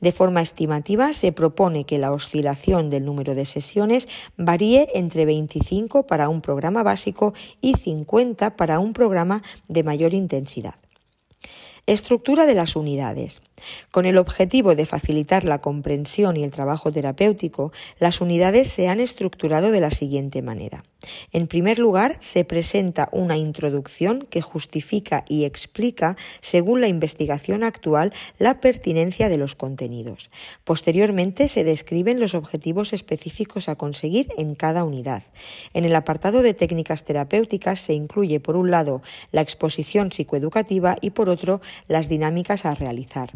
De forma estimativa, se propone que la oscilación del número de sesiones varíe entre 25 para un programa básico y 50 para un programa de mayor intensidad. Estructura de las unidades. Con el objetivo de facilitar la comprensión y el trabajo terapéutico, las unidades se han estructurado de la siguiente manera. En primer lugar, se presenta una introducción que justifica y explica, según la investigación actual, la pertinencia de los contenidos. Posteriormente, se describen los objetivos específicos a conseguir en cada unidad. En el apartado de técnicas terapéuticas se incluye, por un lado, la exposición psicoeducativa y, por otro, las dinámicas a realizar.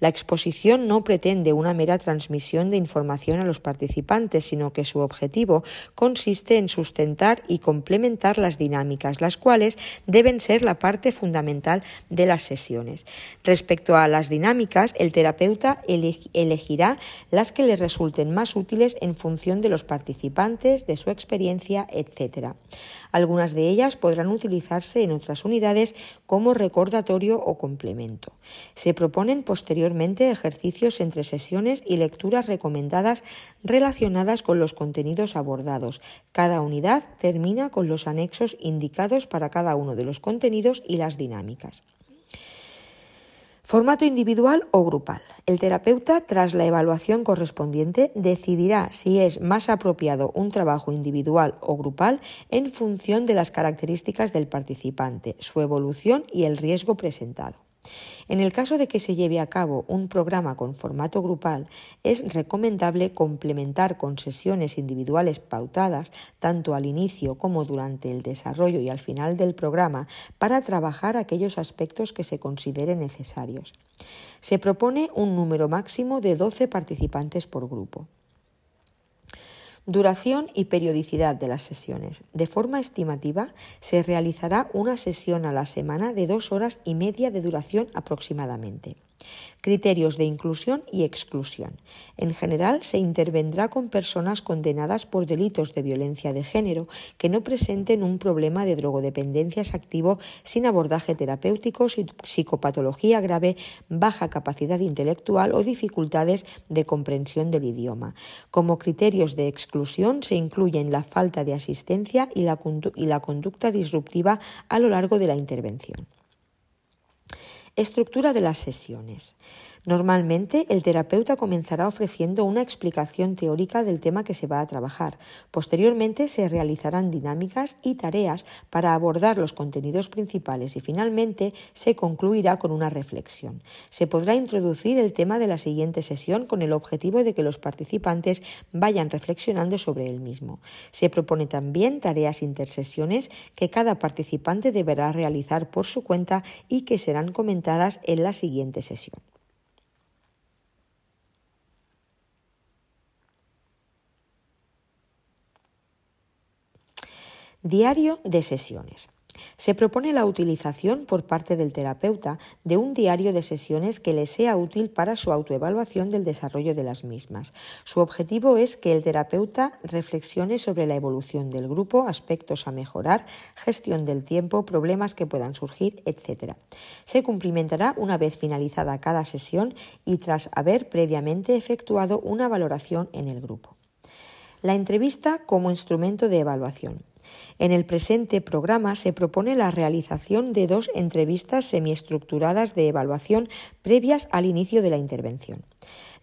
La exposición no pretende una mera transmisión de información a los participantes, sino que su objetivo consiste en sustentar y complementar las dinámicas, las cuales deben ser la parte fundamental de las sesiones. Respecto a las dinámicas, el terapeuta elegirá las que le resulten más útiles en función de los participantes, de su experiencia, etc. Algunas de ellas podrán utilizarse en otras unidades como recordatorio o complemento. Se proponen posteriormente ejercicios entre sesiones y lecturas recomendadas relacionadas con los contenidos abordados. Cada unidad termina con los anexos indicados para cada uno de los contenidos y las dinámicas. Formato individual o grupal. El terapeuta, tras la evaluación correspondiente, decidirá si es más apropiado un trabajo individual o grupal en función de las características del participante, su evolución y el riesgo presentado. En el caso de que se lleve a cabo un programa con formato grupal, es recomendable complementar con sesiones individuales pautadas tanto al inicio como durante el desarrollo y al final del programa para trabajar aquellos aspectos que se consideren necesarios. Se propone un número máximo de 12 participantes por grupo. Duración y periodicidad de las sesiones. De forma estimativa, se realizará una sesión a la semana de dos horas y media de duración aproximadamente. Criterios de inclusión y exclusión. En general, se intervendrá con personas condenadas por delitos de violencia de género que no presenten un problema de drogodependencias activo sin abordaje terapéutico, psicopatología grave, baja capacidad intelectual o dificultades de comprensión del idioma. Como criterios de exclusión se incluyen la falta de asistencia y la, y la conducta disruptiva a lo largo de la intervención. Estructura de las sesiones. Normalmente el terapeuta comenzará ofreciendo una explicación teórica del tema que se va a trabajar. Posteriormente se realizarán dinámicas y tareas para abordar los contenidos principales y finalmente se concluirá con una reflexión. Se podrá introducir el tema de la siguiente sesión con el objetivo de que los participantes vayan reflexionando sobre el mismo. Se propone también tareas intersesiones que cada participante deberá realizar por su cuenta y que serán comentadas en la siguiente sesión. Diario de sesiones. Se propone la utilización por parte del terapeuta de un diario de sesiones que le sea útil para su autoevaluación del desarrollo de las mismas. Su objetivo es que el terapeuta reflexione sobre la evolución del grupo, aspectos a mejorar, gestión del tiempo, problemas que puedan surgir, etc. Se cumplimentará una vez finalizada cada sesión y tras haber previamente efectuado una valoración en el grupo. La entrevista como instrumento de evaluación. En el presente programa se propone la realización de dos entrevistas semiestructuradas de evaluación previas al inicio de la intervención.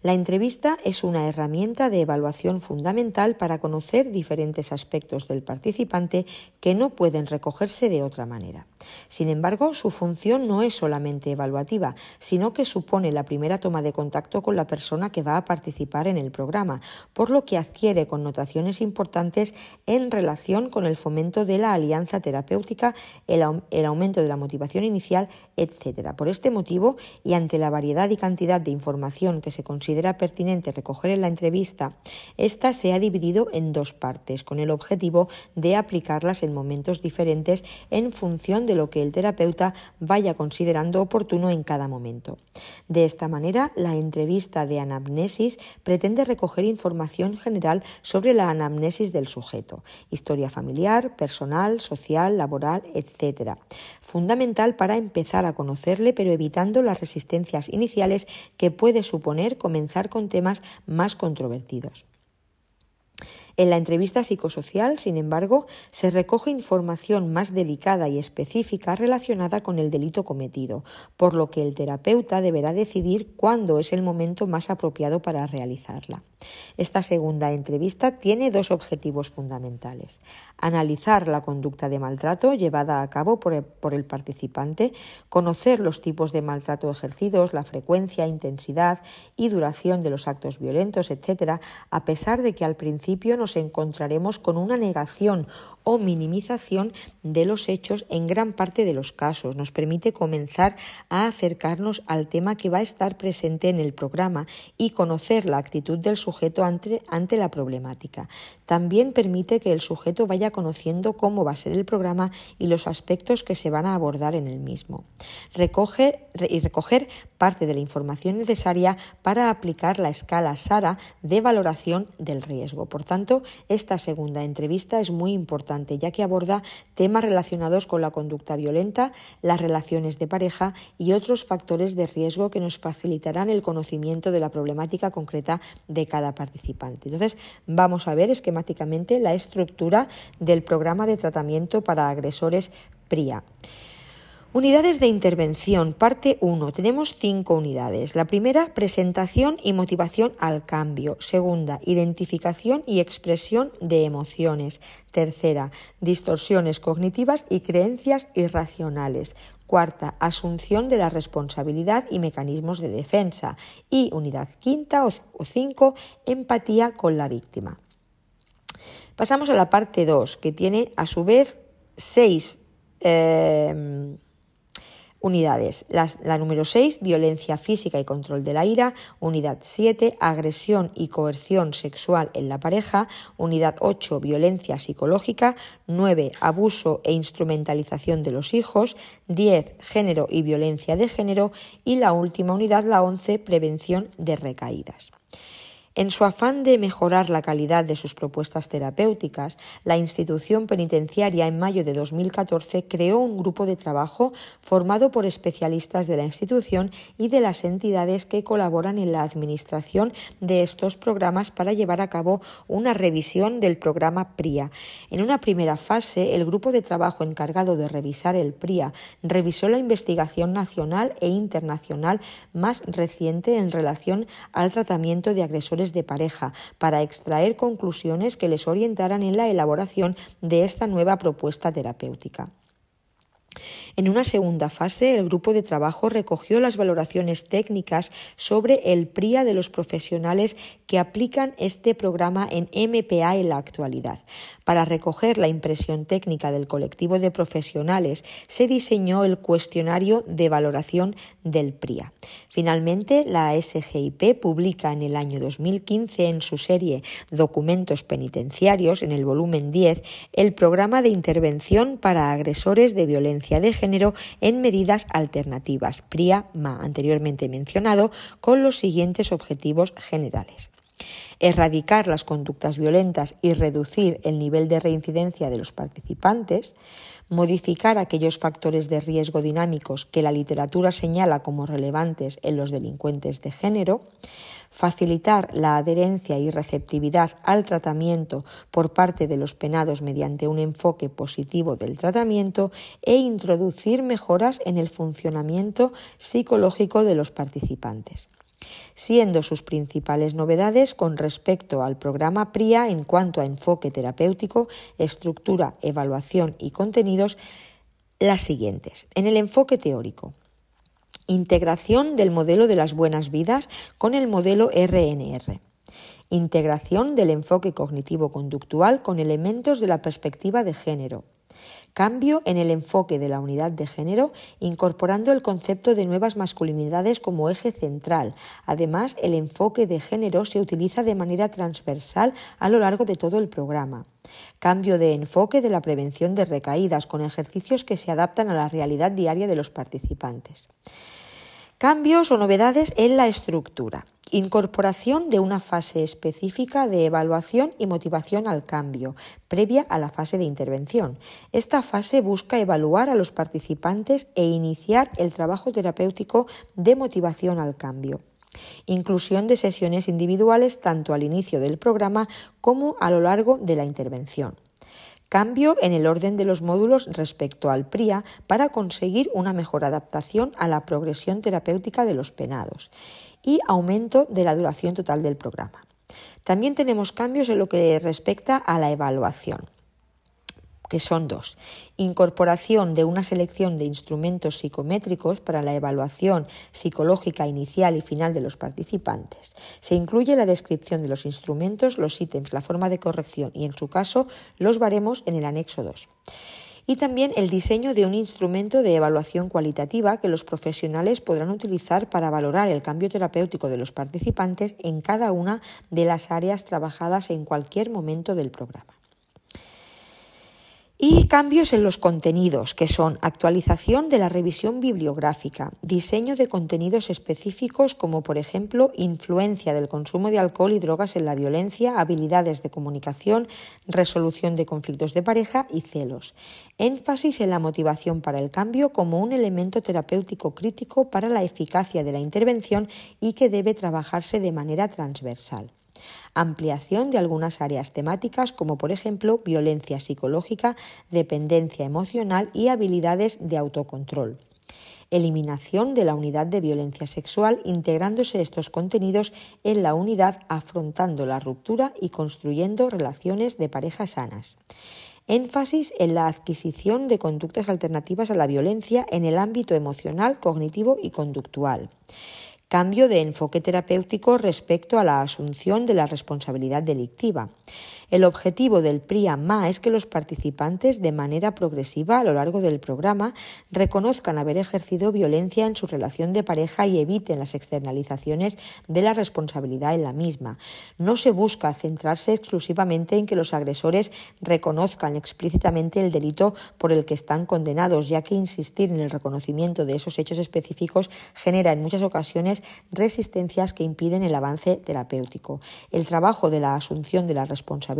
La entrevista es una herramienta de evaluación fundamental para conocer diferentes aspectos del participante que no pueden recogerse de otra manera. Sin embargo, su función no es solamente evaluativa, sino que supone la primera toma de contacto con la persona que va a participar en el programa, por lo que adquiere connotaciones importantes en relación con el fomento de la alianza terapéutica, el, aumento de la motivación inicial, etc. Por este motivo, y ante la variedad y cantidad de información que se considera considera pertinente recoger en la entrevista, esta se ha dividido en dos partes, con el objetivo de aplicarlas en momentos diferentes en función de lo que el terapeuta vaya considerando oportuno en cada momento. De esta manera, la entrevista de anamnesis pretende recoger información general sobre la anamnesis del sujeto, historia familiar, personal, social, laboral, etc. Fundamental para empezar a conocerle, pero evitando las resistencias iniciales que puede suponer comenzar con temas más controvertidos. En la entrevista psicosocial, sin embargo, se recoge información más delicada y específica relacionada con el delito cometido, por lo que el terapeuta deberá decidir cuándo es el momento más apropiado para realizarla. Esta segunda entrevista tiene dos objetivos fundamentales. Analizar la conducta de maltrato llevada a cabo por el, participante, conocer los tipos de maltrato ejercidos, la frecuencia, intensidad y duración de los actos violentos, etc., a pesar de que al principio no encontraremos con una negación o minimización de los hechos en gran parte de los casos. Nos permite comenzar a acercarnos al tema que va a estar presente en el programa y conocer la actitud del sujeto ante, ante la problemática. También permite que el sujeto vaya conociendo cómo va a ser el programa y los aspectos que se van a abordar en el mismo. Recoge y recoger parte de la información necesaria para aplicar la escala SARA de valoración del riesgo. Por tanto, esta segunda entrevista es muy importante ya que aborda temas relacionados con la conducta violenta, las relaciones de pareja y otros factores de riesgo que nos facilitarán el conocimiento de la problemática concreta de cada participante. Entonces, vamos a ver esquemáticamente la estructura del programa de tratamiento para agresores PRIA. Unidades de intervención, parte 1. Tenemos cinco unidades. La primera, presentación y motivación al cambio. Segunda, identificación y expresión de emociones. Tercera, distorsiones cognitivas y creencias irracionales. Cuarta, asunción de la responsabilidad y mecanismos de defensa. Y unidad quinta o cinco, empatía con la víctima. Pasamos a la parte 2, que tiene a su vez seis. Eh, Unidades. la número 6, violencia física y control de la ira. Unidad 7, agresión y coerción sexual en la pareja. Unidad 8, violencia psicológica. 9, abuso e instrumentalización de los hijos. 10, género y violencia de género. Y la última unidad, la 11, prevención de recaídas. En su afán de mejorar la calidad de sus propuestas terapéuticas, la institución penitenciaria en mayo de 2014 creó un grupo de trabajo formado por especialistas de la institución y de las entidades que colaboran en la administración de estos programas para llevar a cabo una revisión del programa PRIA. En una primera fase, el grupo de trabajo encargado de revisar el PRIA revisó la investigación nacional e internacional más reciente en relación al tratamiento de agresores de pareja para extraer conclusiones que les orientaran en la elaboración de esta nueva propuesta terapéutica. En una segunda fase, el grupo de trabajo recogió las valoraciones técnicas sobre el PRIA de los profesionales que aplican este programa en MPA en la actualidad. Para recoger la impresión técnica del colectivo de profesionales, se diseñó el cuestionario de valoración del PRIA. Finalmente, la SGIP publica en el año 2015 en su serie Documentos penitenciarios, en el volumen 10, el programa de intervención para agresores de violencia de género en medidas alternativas, PRIA-MA, anteriormente mencionado, con los siguientes objetivos generales. Erradicar las conductas violentas y reducir el nivel de reincidencia de los participantes, modificar aquellos factores de riesgo dinámicos que la literatura señala como relevantes en los delincuentes de género, facilitar la adherencia y receptividad al tratamiento por parte de los penados mediante un enfoque positivo del tratamiento e introducir mejoras en el funcionamiento psicológico de los participantes siendo sus principales novedades con respecto al programa PRIA en cuanto a enfoque terapéutico, estructura, evaluación y contenidos las siguientes. En el enfoque teórico, integración del modelo de las buenas vidas con el modelo RNR. Integración del enfoque cognitivo-conductual con elementos de la perspectiva de género Cambio en el enfoque de la unidad de género, incorporando el concepto de nuevas masculinidades como eje central. Además, el enfoque de género se utiliza de manera transversal a lo largo de todo el programa. Cambio de enfoque de la prevención de recaídas con ejercicios que se adaptan a la realidad diaria de los participantes. Cambios o novedades en la estructura. Incorporación de una fase específica de evaluación y motivación al cambio, previa a la fase de intervención. Esta fase busca evaluar a los participantes e iniciar el trabajo terapéutico de motivación al cambio. Inclusión de sesiones individuales tanto al inicio del programa como a lo largo de la intervención. Cambio en el orden de los módulos respecto al PRIA para conseguir una mejor adaptación a la progresión terapéutica de los penados y aumento de la duración total del programa. También tenemos cambios en lo que respecta a la evaluación. Que son dos. Incorporación de una selección de instrumentos psicométricos para la evaluación psicológica inicial y final de los participantes. Se incluye la descripción de los instrumentos, los ítems, la forma de corrección y, en su caso, los baremos en el anexo 2 y también el diseño de un instrumento de evaluación cualitativa que los profesionales podrán utilizar para valorar el cambio terapéutico de los participantes en cada una de las áreas trabajadas en cualquier momento del programa. Y cambios en los contenidos, que son actualización de la revisión bibliográfica, diseño de contenidos específicos como por ejemplo influencia del consumo de alcohol y drogas en la violencia, habilidades de comunicación, resolución de conflictos de pareja y celos. Énfasis en la motivación para el cambio como un elemento terapéutico crítico para la eficacia de la intervención y que debe trabajarse de manera transversal ampliación de algunas áreas temáticas como por ejemplo violencia psicológica, dependencia emocional y habilidades de autocontrol. Eliminación de la unidad de violencia sexual integrándose estos contenidos en la unidad afrontando la ruptura y construyendo relaciones de pareja sanas énfasis en la adquisición de conductas alternativas a la violencia en el ámbito emocional, cognitivo y conductual cambio de enfoque terapéutico respecto a la asunción de la responsabilidad delictiva. El objetivo del PRIAMA es que los participantes, de manera progresiva a lo largo del programa, reconozcan haber ejercido violencia en su relación de pareja y eviten las externalizaciones de la responsabilidad en la misma. No se busca centrarse exclusivamente en que los agresores reconozcan explícitamente el delito por el que están condenados, ya que insistir en el reconocimiento de esos hechos específicos genera en muchas ocasiones resistencias que impiden el avance terapéutico. El trabajo de la asunción de la responsabilidad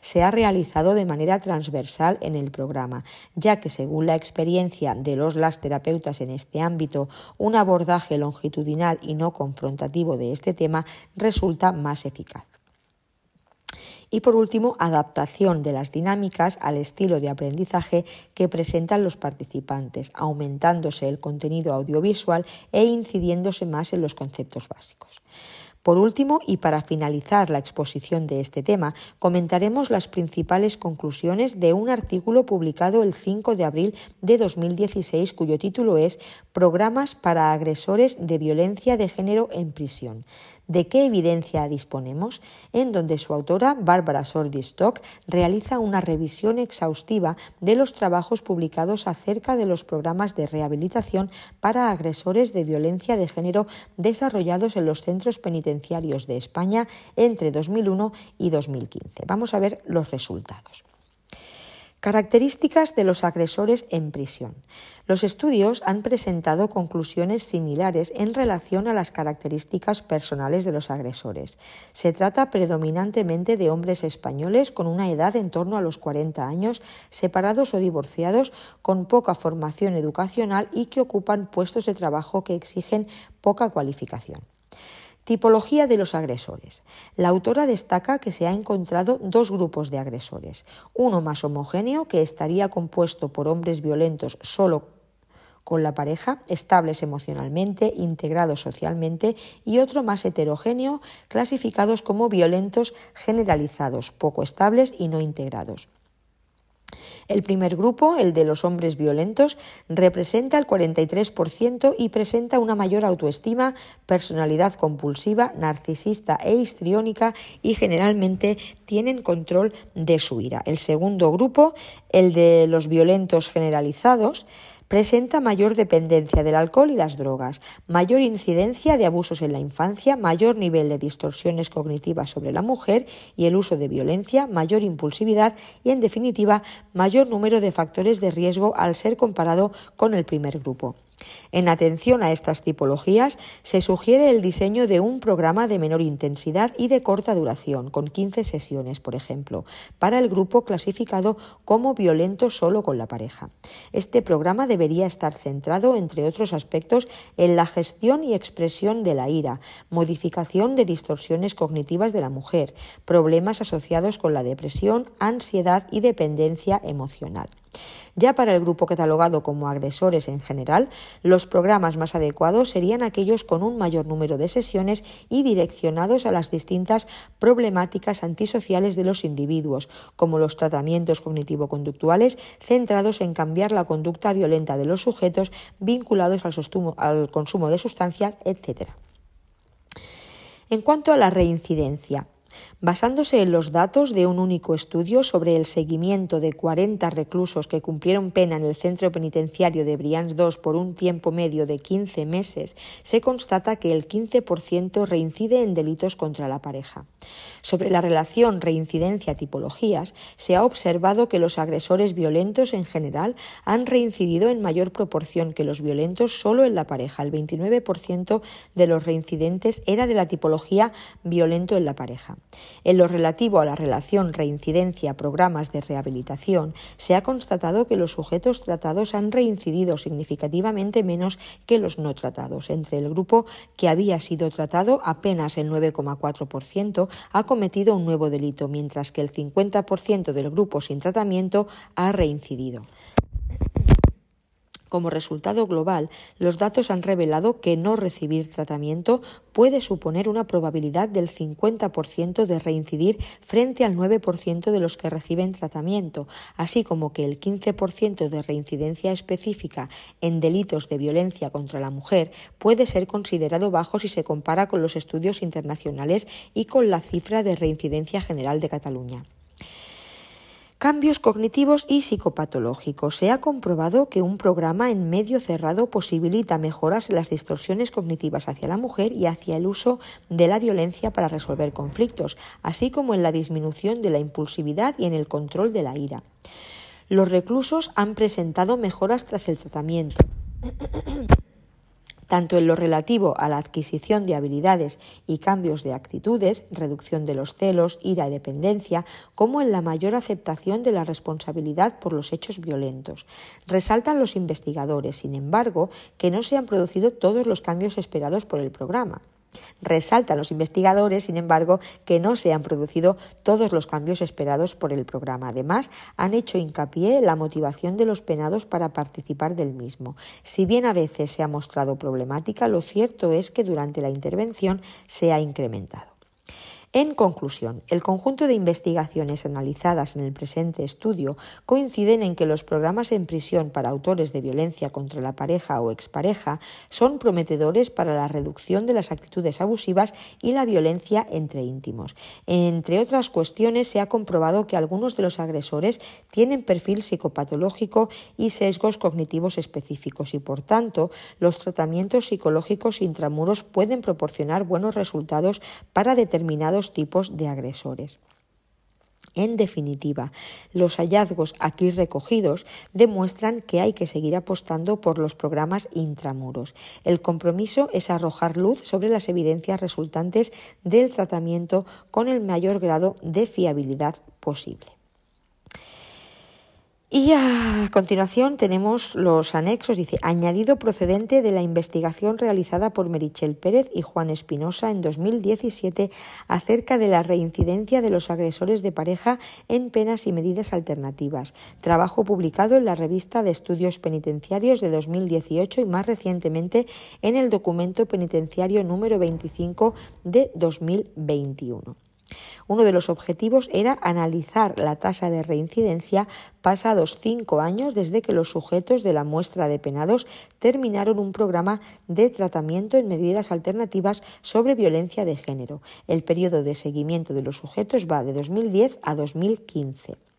se ha realizado de manera transversal en el programa, ya que según la experiencia de los las terapeutas en este ámbito, un abordaje longitudinal y no confrontativo de este tema resulta más eficaz. Y por último, adaptación de las dinámicas al estilo de aprendizaje que presentan los participantes, aumentándose el contenido audiovisual e incidiéndose más en los conceptos básicos. Por último, y para finalizar la exposición de este tema, comentaremos las principales conclusiones de un artículo publicado el 5 de abril de 2016 cuyo título es Programas para agresores de violencia de género en prisión, ¿De qué evidencia disponemos? En donde su autora, Bárbara Sordi-Stock, realiza una revisión exhaustiva de los trabajos publicados acerca de los programas de rehabilitación para agresores de violencia de género desarrollados en los centros penitenciarios de España entre 2001 y 2015. Vamos a ver los resultados. Características de los agresores en prisión. Los estudios han presentado conclusiones similares en relación a las características personales de los agresores. Se trata predominantemente de hombres españoles con una edad en torno a los 40 años, separados o divorciados, con poca formación educacional y que ocupan puestos de trabajo que exigen poca cualificación. Tipología de los agresores. La autora destaca que se ha encontrado dos grupos de agresores. Uno más homogéneo, que estaría compuesto por hombres violentos solo con la pareja, estables emocionalmente, integrados socialmente, y otro más heterogéneo, clasificados como violentos generalizados, poco estables y no integrados. El primer grupo, el de los hombres violentos, representa el 43% y presenta una mayor autoestima, personalidad compulsiva, narcisista e histriónica y generalmente tienen control de su ira. El segundo grupo, el de los violentos generalizados, presenta mayor dependencia del alcohol y las drogas, mayor incidencia de abusos en la infancia, mayor nivel de distorsiones cognitivas sobre la mujer y el uso de violencia, mayor impulsividad y, en definitiva, mayor número de factores de riesgo al ser comparado con el primer grupo. En atención a estas tipologías, se sugiere el diseño de un programa de menor intensidad y de corta duración, con 15 sesiones, por ejemplo, para el grupo clasificado como violento solo con la pareja. Este programa debería estar centrado, entre otros aspectos, en la gestión y expresión de la ira, modificación de distorsiones cognitivas de la mujer, problemas asociados con la depresión, ansiedad y dependencia emocional. Ya para el grupo catalogado como agresores en general, los programas más adecuados serían aquellos con un mayor número de sesiones y direccionados a las distintas problemáticas antisociales de los individuos, como los tratamientos cognitivo-conductuales centrados en cambiar la conducta violenta de los sujetos vinculados al, consumo de sustancias, etc. En cuanto a la reincidencia, Basándose en los datos de un único estudio sobre el seguimiento de 40 reclusos que cumplieron pena en el centro penitenciario de Brians II por un tiempo medio de 15 meses, se constata que el 15% reincide en delitos contra la pareja. Sobre la relación reincidencia-tipologías, se ha observado que los agresores violentos en general han reincidido en mayor proporción que los violentos solo en la pareja. El 29% de los reincidentes era de la tipología violento en la pareja. En lo relativo a la relación reincidencia-programas de rehabilitación, se ha constatado que los sujetos tratados han reincidido significativamente menos que los no tratados. Entre el grupo que había sido tratado, apenas el 9,4% ha cometido un nuevo delito, mientras que el 50% del grupo sin tratamiento ha reincidido. Como resultado global, los datos han revelado que no recibir tratamiento puede suponer una probabilidad del 50% de reincidir frente al 9% de los que reciben tratamiento, así como que el 15% de reincidencia específica en delitos de violencia contra la mujer puede ser considerado bajo si se compara con los estudios internacionales y con la cifra de reincidencia general de Cataluña. Cambios cognitivos y psicopatológicos. Se ha comprobado que un programa en medio cerrado posibilita mejoras en las distorsiones cognitivas hacia la mujer y hacia el uso de la violencia para resolver conflictos, así como en la disminución de la impulsividad y en el control de la ira. Los reclusos han presentado mejoras tras el tratamiento tanto en lo relativo a la adquisición de habilidades y cambios de actitudes, reducción de los celos, ira y dependencia, como en la mayor aceptación de la responsabilidad por los hechos violentos. Resaltan los investigadores, sin embargo, que no se han producido todos los cambios esperados por el programa. Resaltan los investigadores, sin embargo, que no se han producido todos los cambios esperados por el programa. Además, han hecho hincapié en la motivación de los penados para participar del mismo. Si bien a veces se ha mostrado problemática, lo cierto es que durante la intervención se ha incrementado. En conclusión, el conjunto de investigaciones analizadas en el presente estudio coinciden en que los programas en prisión para autores de violencia contra la pareja o expareja son prometedores para la reducción de las actitudes abusivas y la violencia entre íntimos. Entre otras cuestiones, se ha comprobado que algunos de los agresores tienen perfil psicopatológico y sesgos cognitivos específicos y, por tanto, los tratamientos psicológicos intramuros pueden proporcionar buenos resultados para determinados tipos de agresores. En definitiva, los hallazgos aquí recogidos demuestran que hay que seguir apostando por los programas intramuros. El compromiso es arrojar luz sobre las evidencias resultantes del tratamiento con el mayor grado de fiabilidad posible. Y a continuación tenemos los anexos, dice, añadido procedente de la investigación realizada por Merichel Pérez y Juan Espinosa en 2017 acerca de la reincidencia de los agresores de pareja en penas y medidas alternativas. Trabajo publicado en la revista de estudios penitenciarios de 2018 y más recientemente en el documento penitenciario número 25 de 2021. Uno de los objetivos era analizar la tasa de reincidencia pasados cinco años desde que los sujetos de la muestra de penados terminaron un programa de tratamiento en medidas alternativas sobre violencia de género. El periodo de seguimiento de los sujetos va de 2010 a 2015.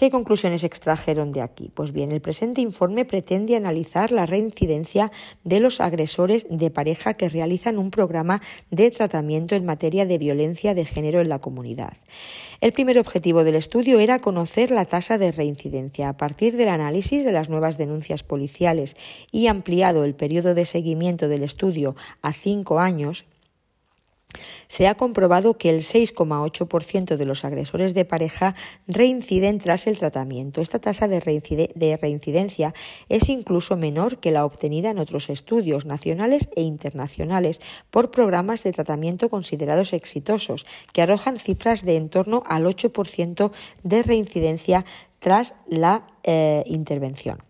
¿Qué conclusiones extrajeron de aquí? Pues bien, el presente informe pretende analizar la reincidencia de los agresores de pareja que realizan un programa de tratamiento en materia de violencia de género en la comunidad. El primer objetivo del estudio era conocer la tasa de reincidencia. A partir del análisis de las nuevas denuncias policiales y ampliado el periodo de seguimiento del estudio a cinco años, se ha comprobado que el 6,8% de los agresores de pareja reinciden tras el tratamiento. Esta tasa de, reincidencia es incluso menor que la obtenida en otros estudios nacionales e internacionales por programas de tratamiento considerados exitosos, que arrojan cifras de en torno al 8% de reincidencia tras la eh, intervención.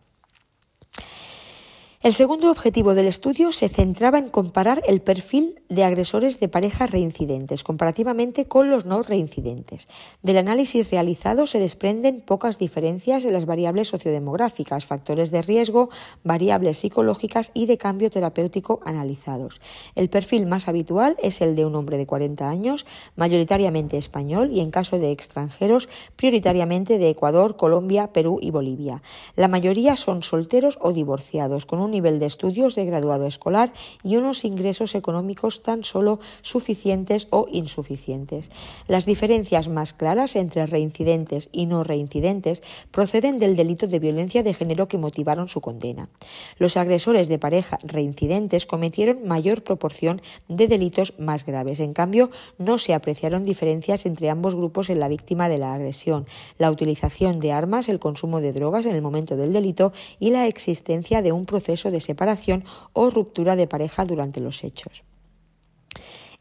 El segundo objetivo del estudio se centraba en comparar el perfil de agresores de parejas reincidentes comparativamente con los no reincidentes. Del análisis realizado se desprenden pocas diferencias en las variables sociodemográficas, factores de riesgo, variables psicológicas y de cambio terapéutico analizados. El perfil más habitual es el de un hombre de 40 años, mayoritariamente español y en caso de extranjeros, prioritariamente de Ecuador, Colombia, Perú y Bolivia. La mayoría son solteros o divorciados, con un nivel de estudios de graduado escolar y unos ingresos económicos tan solo suficientes o insuficientes. Las diferencias más claras entre reincidentes y no reincidentes proceden del delito de violencia de género que motivaron su condena. Los agresores de pareja reincidentes cometieron mayor proporción de delitos más graves. En cambio, no se apreciaron diferencias entre ambos grupos en la víctima de la agresión, la utilización de armas, el consumo de drogas en el momento del delito y la existencia de un proceso de separación o ruptura de pareja durante los hechos.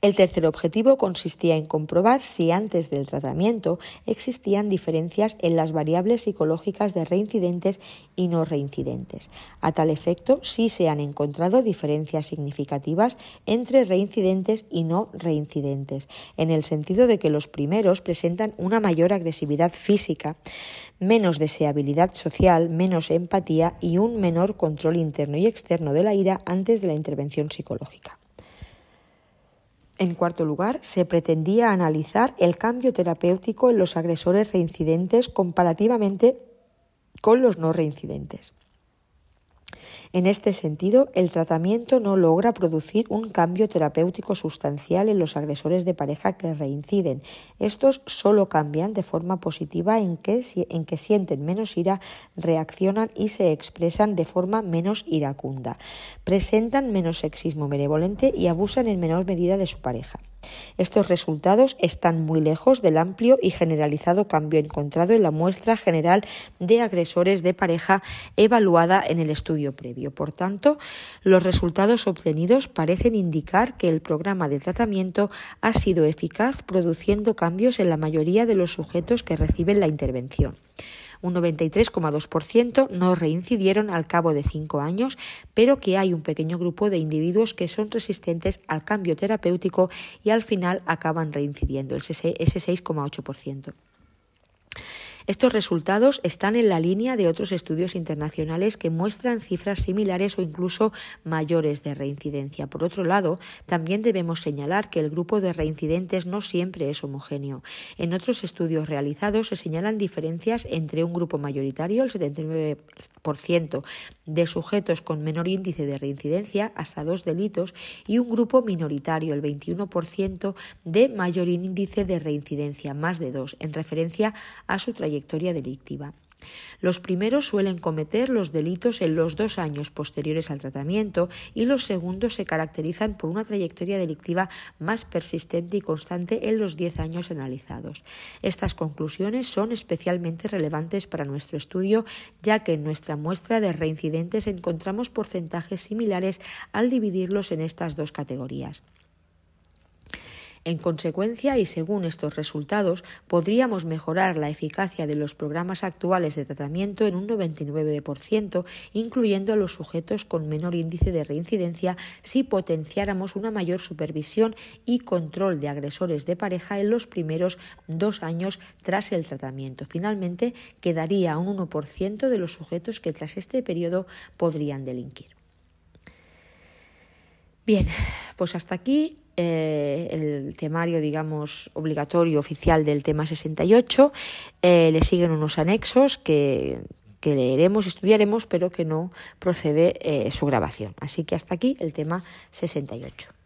El tercer objetivo consistía en comprobar si antes del tratamiento existían diferencias en las variables psicológicas de reincidentes y no reincidentes. A tal efecto, sí se han encontrado diferencias significativas entre reincidentes y no reincidentes, en el sentido de que los primeros presentan una mayor agresividad física, menos deseabilidad social, menos empatía y un menor control interno y externo de la ira antes de la intervención psicológica. En cuarto lugar, se pretendía analizar el cambio terapéutico en los agresores reincidentes comparativamente con los no reincidentes. En este sentido, el tratamiento no logra producir un cambio terapéutico sustancial en los agresores de pareja que reinciden. Estos solo cambian de forma positiva en que, en que sienten menos ira, reaccionan y se expresan de forma menos iracunda, presentan menos sexismo benevolente y abusan en menor medida de su pareja. Estos resultados están muy lejos del amplio y generalizado cambio encontrado en la muestra general de agresores de pareja evaluada en el estudio previo. Por tanto, los resultados obtenidos parecen indicar que el programa de tratamiento ha sido eficaz produciendo cambios en la mayoría de los sujetos que reciben la intervención un 93,2% no reincidieron al cabo de cinco años, pero que hay un pequeño grupo de individuos que son resistentes al cambio terapéutico y al final acaban reincidiendo, ese 6,8%. Estos resultados están en la línea de otros estudios internacionales que muestran cifras similares o incluso mayores de reincidencia. Por otro lado, también debemos señalar que el grupo de reincidentes no siempre es homogéneo. En otros estudios realizados se señalan diferencias entre un grupo mayoritario, el 79% de sujetos con menor índice de reincidencia, hasta dos delitos, y un grupo minoritario, el 21% de mayor índice de reincidencia, más de dos, en referencia a su trayectoria delictiva. Los primeros suelen cometer los delitos en los dos años posteriores al tratamiento y los segundos se caracterizan por una trayectoria delictiva más persistente y constante en los diez años analizados. Estas conclusiones son especialmente relevantes para nuestro estudio, ya que en nuestra muestra de reincidentes encontramos porcentajes similares al dividirlos en estas dos categorías. En consecuencia, y según estos resultados, podríamos mejorar la eficacia de los programas actuales de tratamiento en un 99%, incluyendo a los sujetos con menor índice de reincidencia, si potenciáramos una mayor supervisión y control de agresores de pareja en los primeros dos años tras el tratamiento. Finalmente, quedaría un 1% de los sujetos que tras este periodo podrían delinquir. Bien, pues hasta aquí eh, el temario, digamos, obligatorio oficial del tema 68. Eh, le siguen unos anexos que, que leeremos, estudiaremos, pero que no procede eh, su grabación. Así que hasta aquí el tema 68.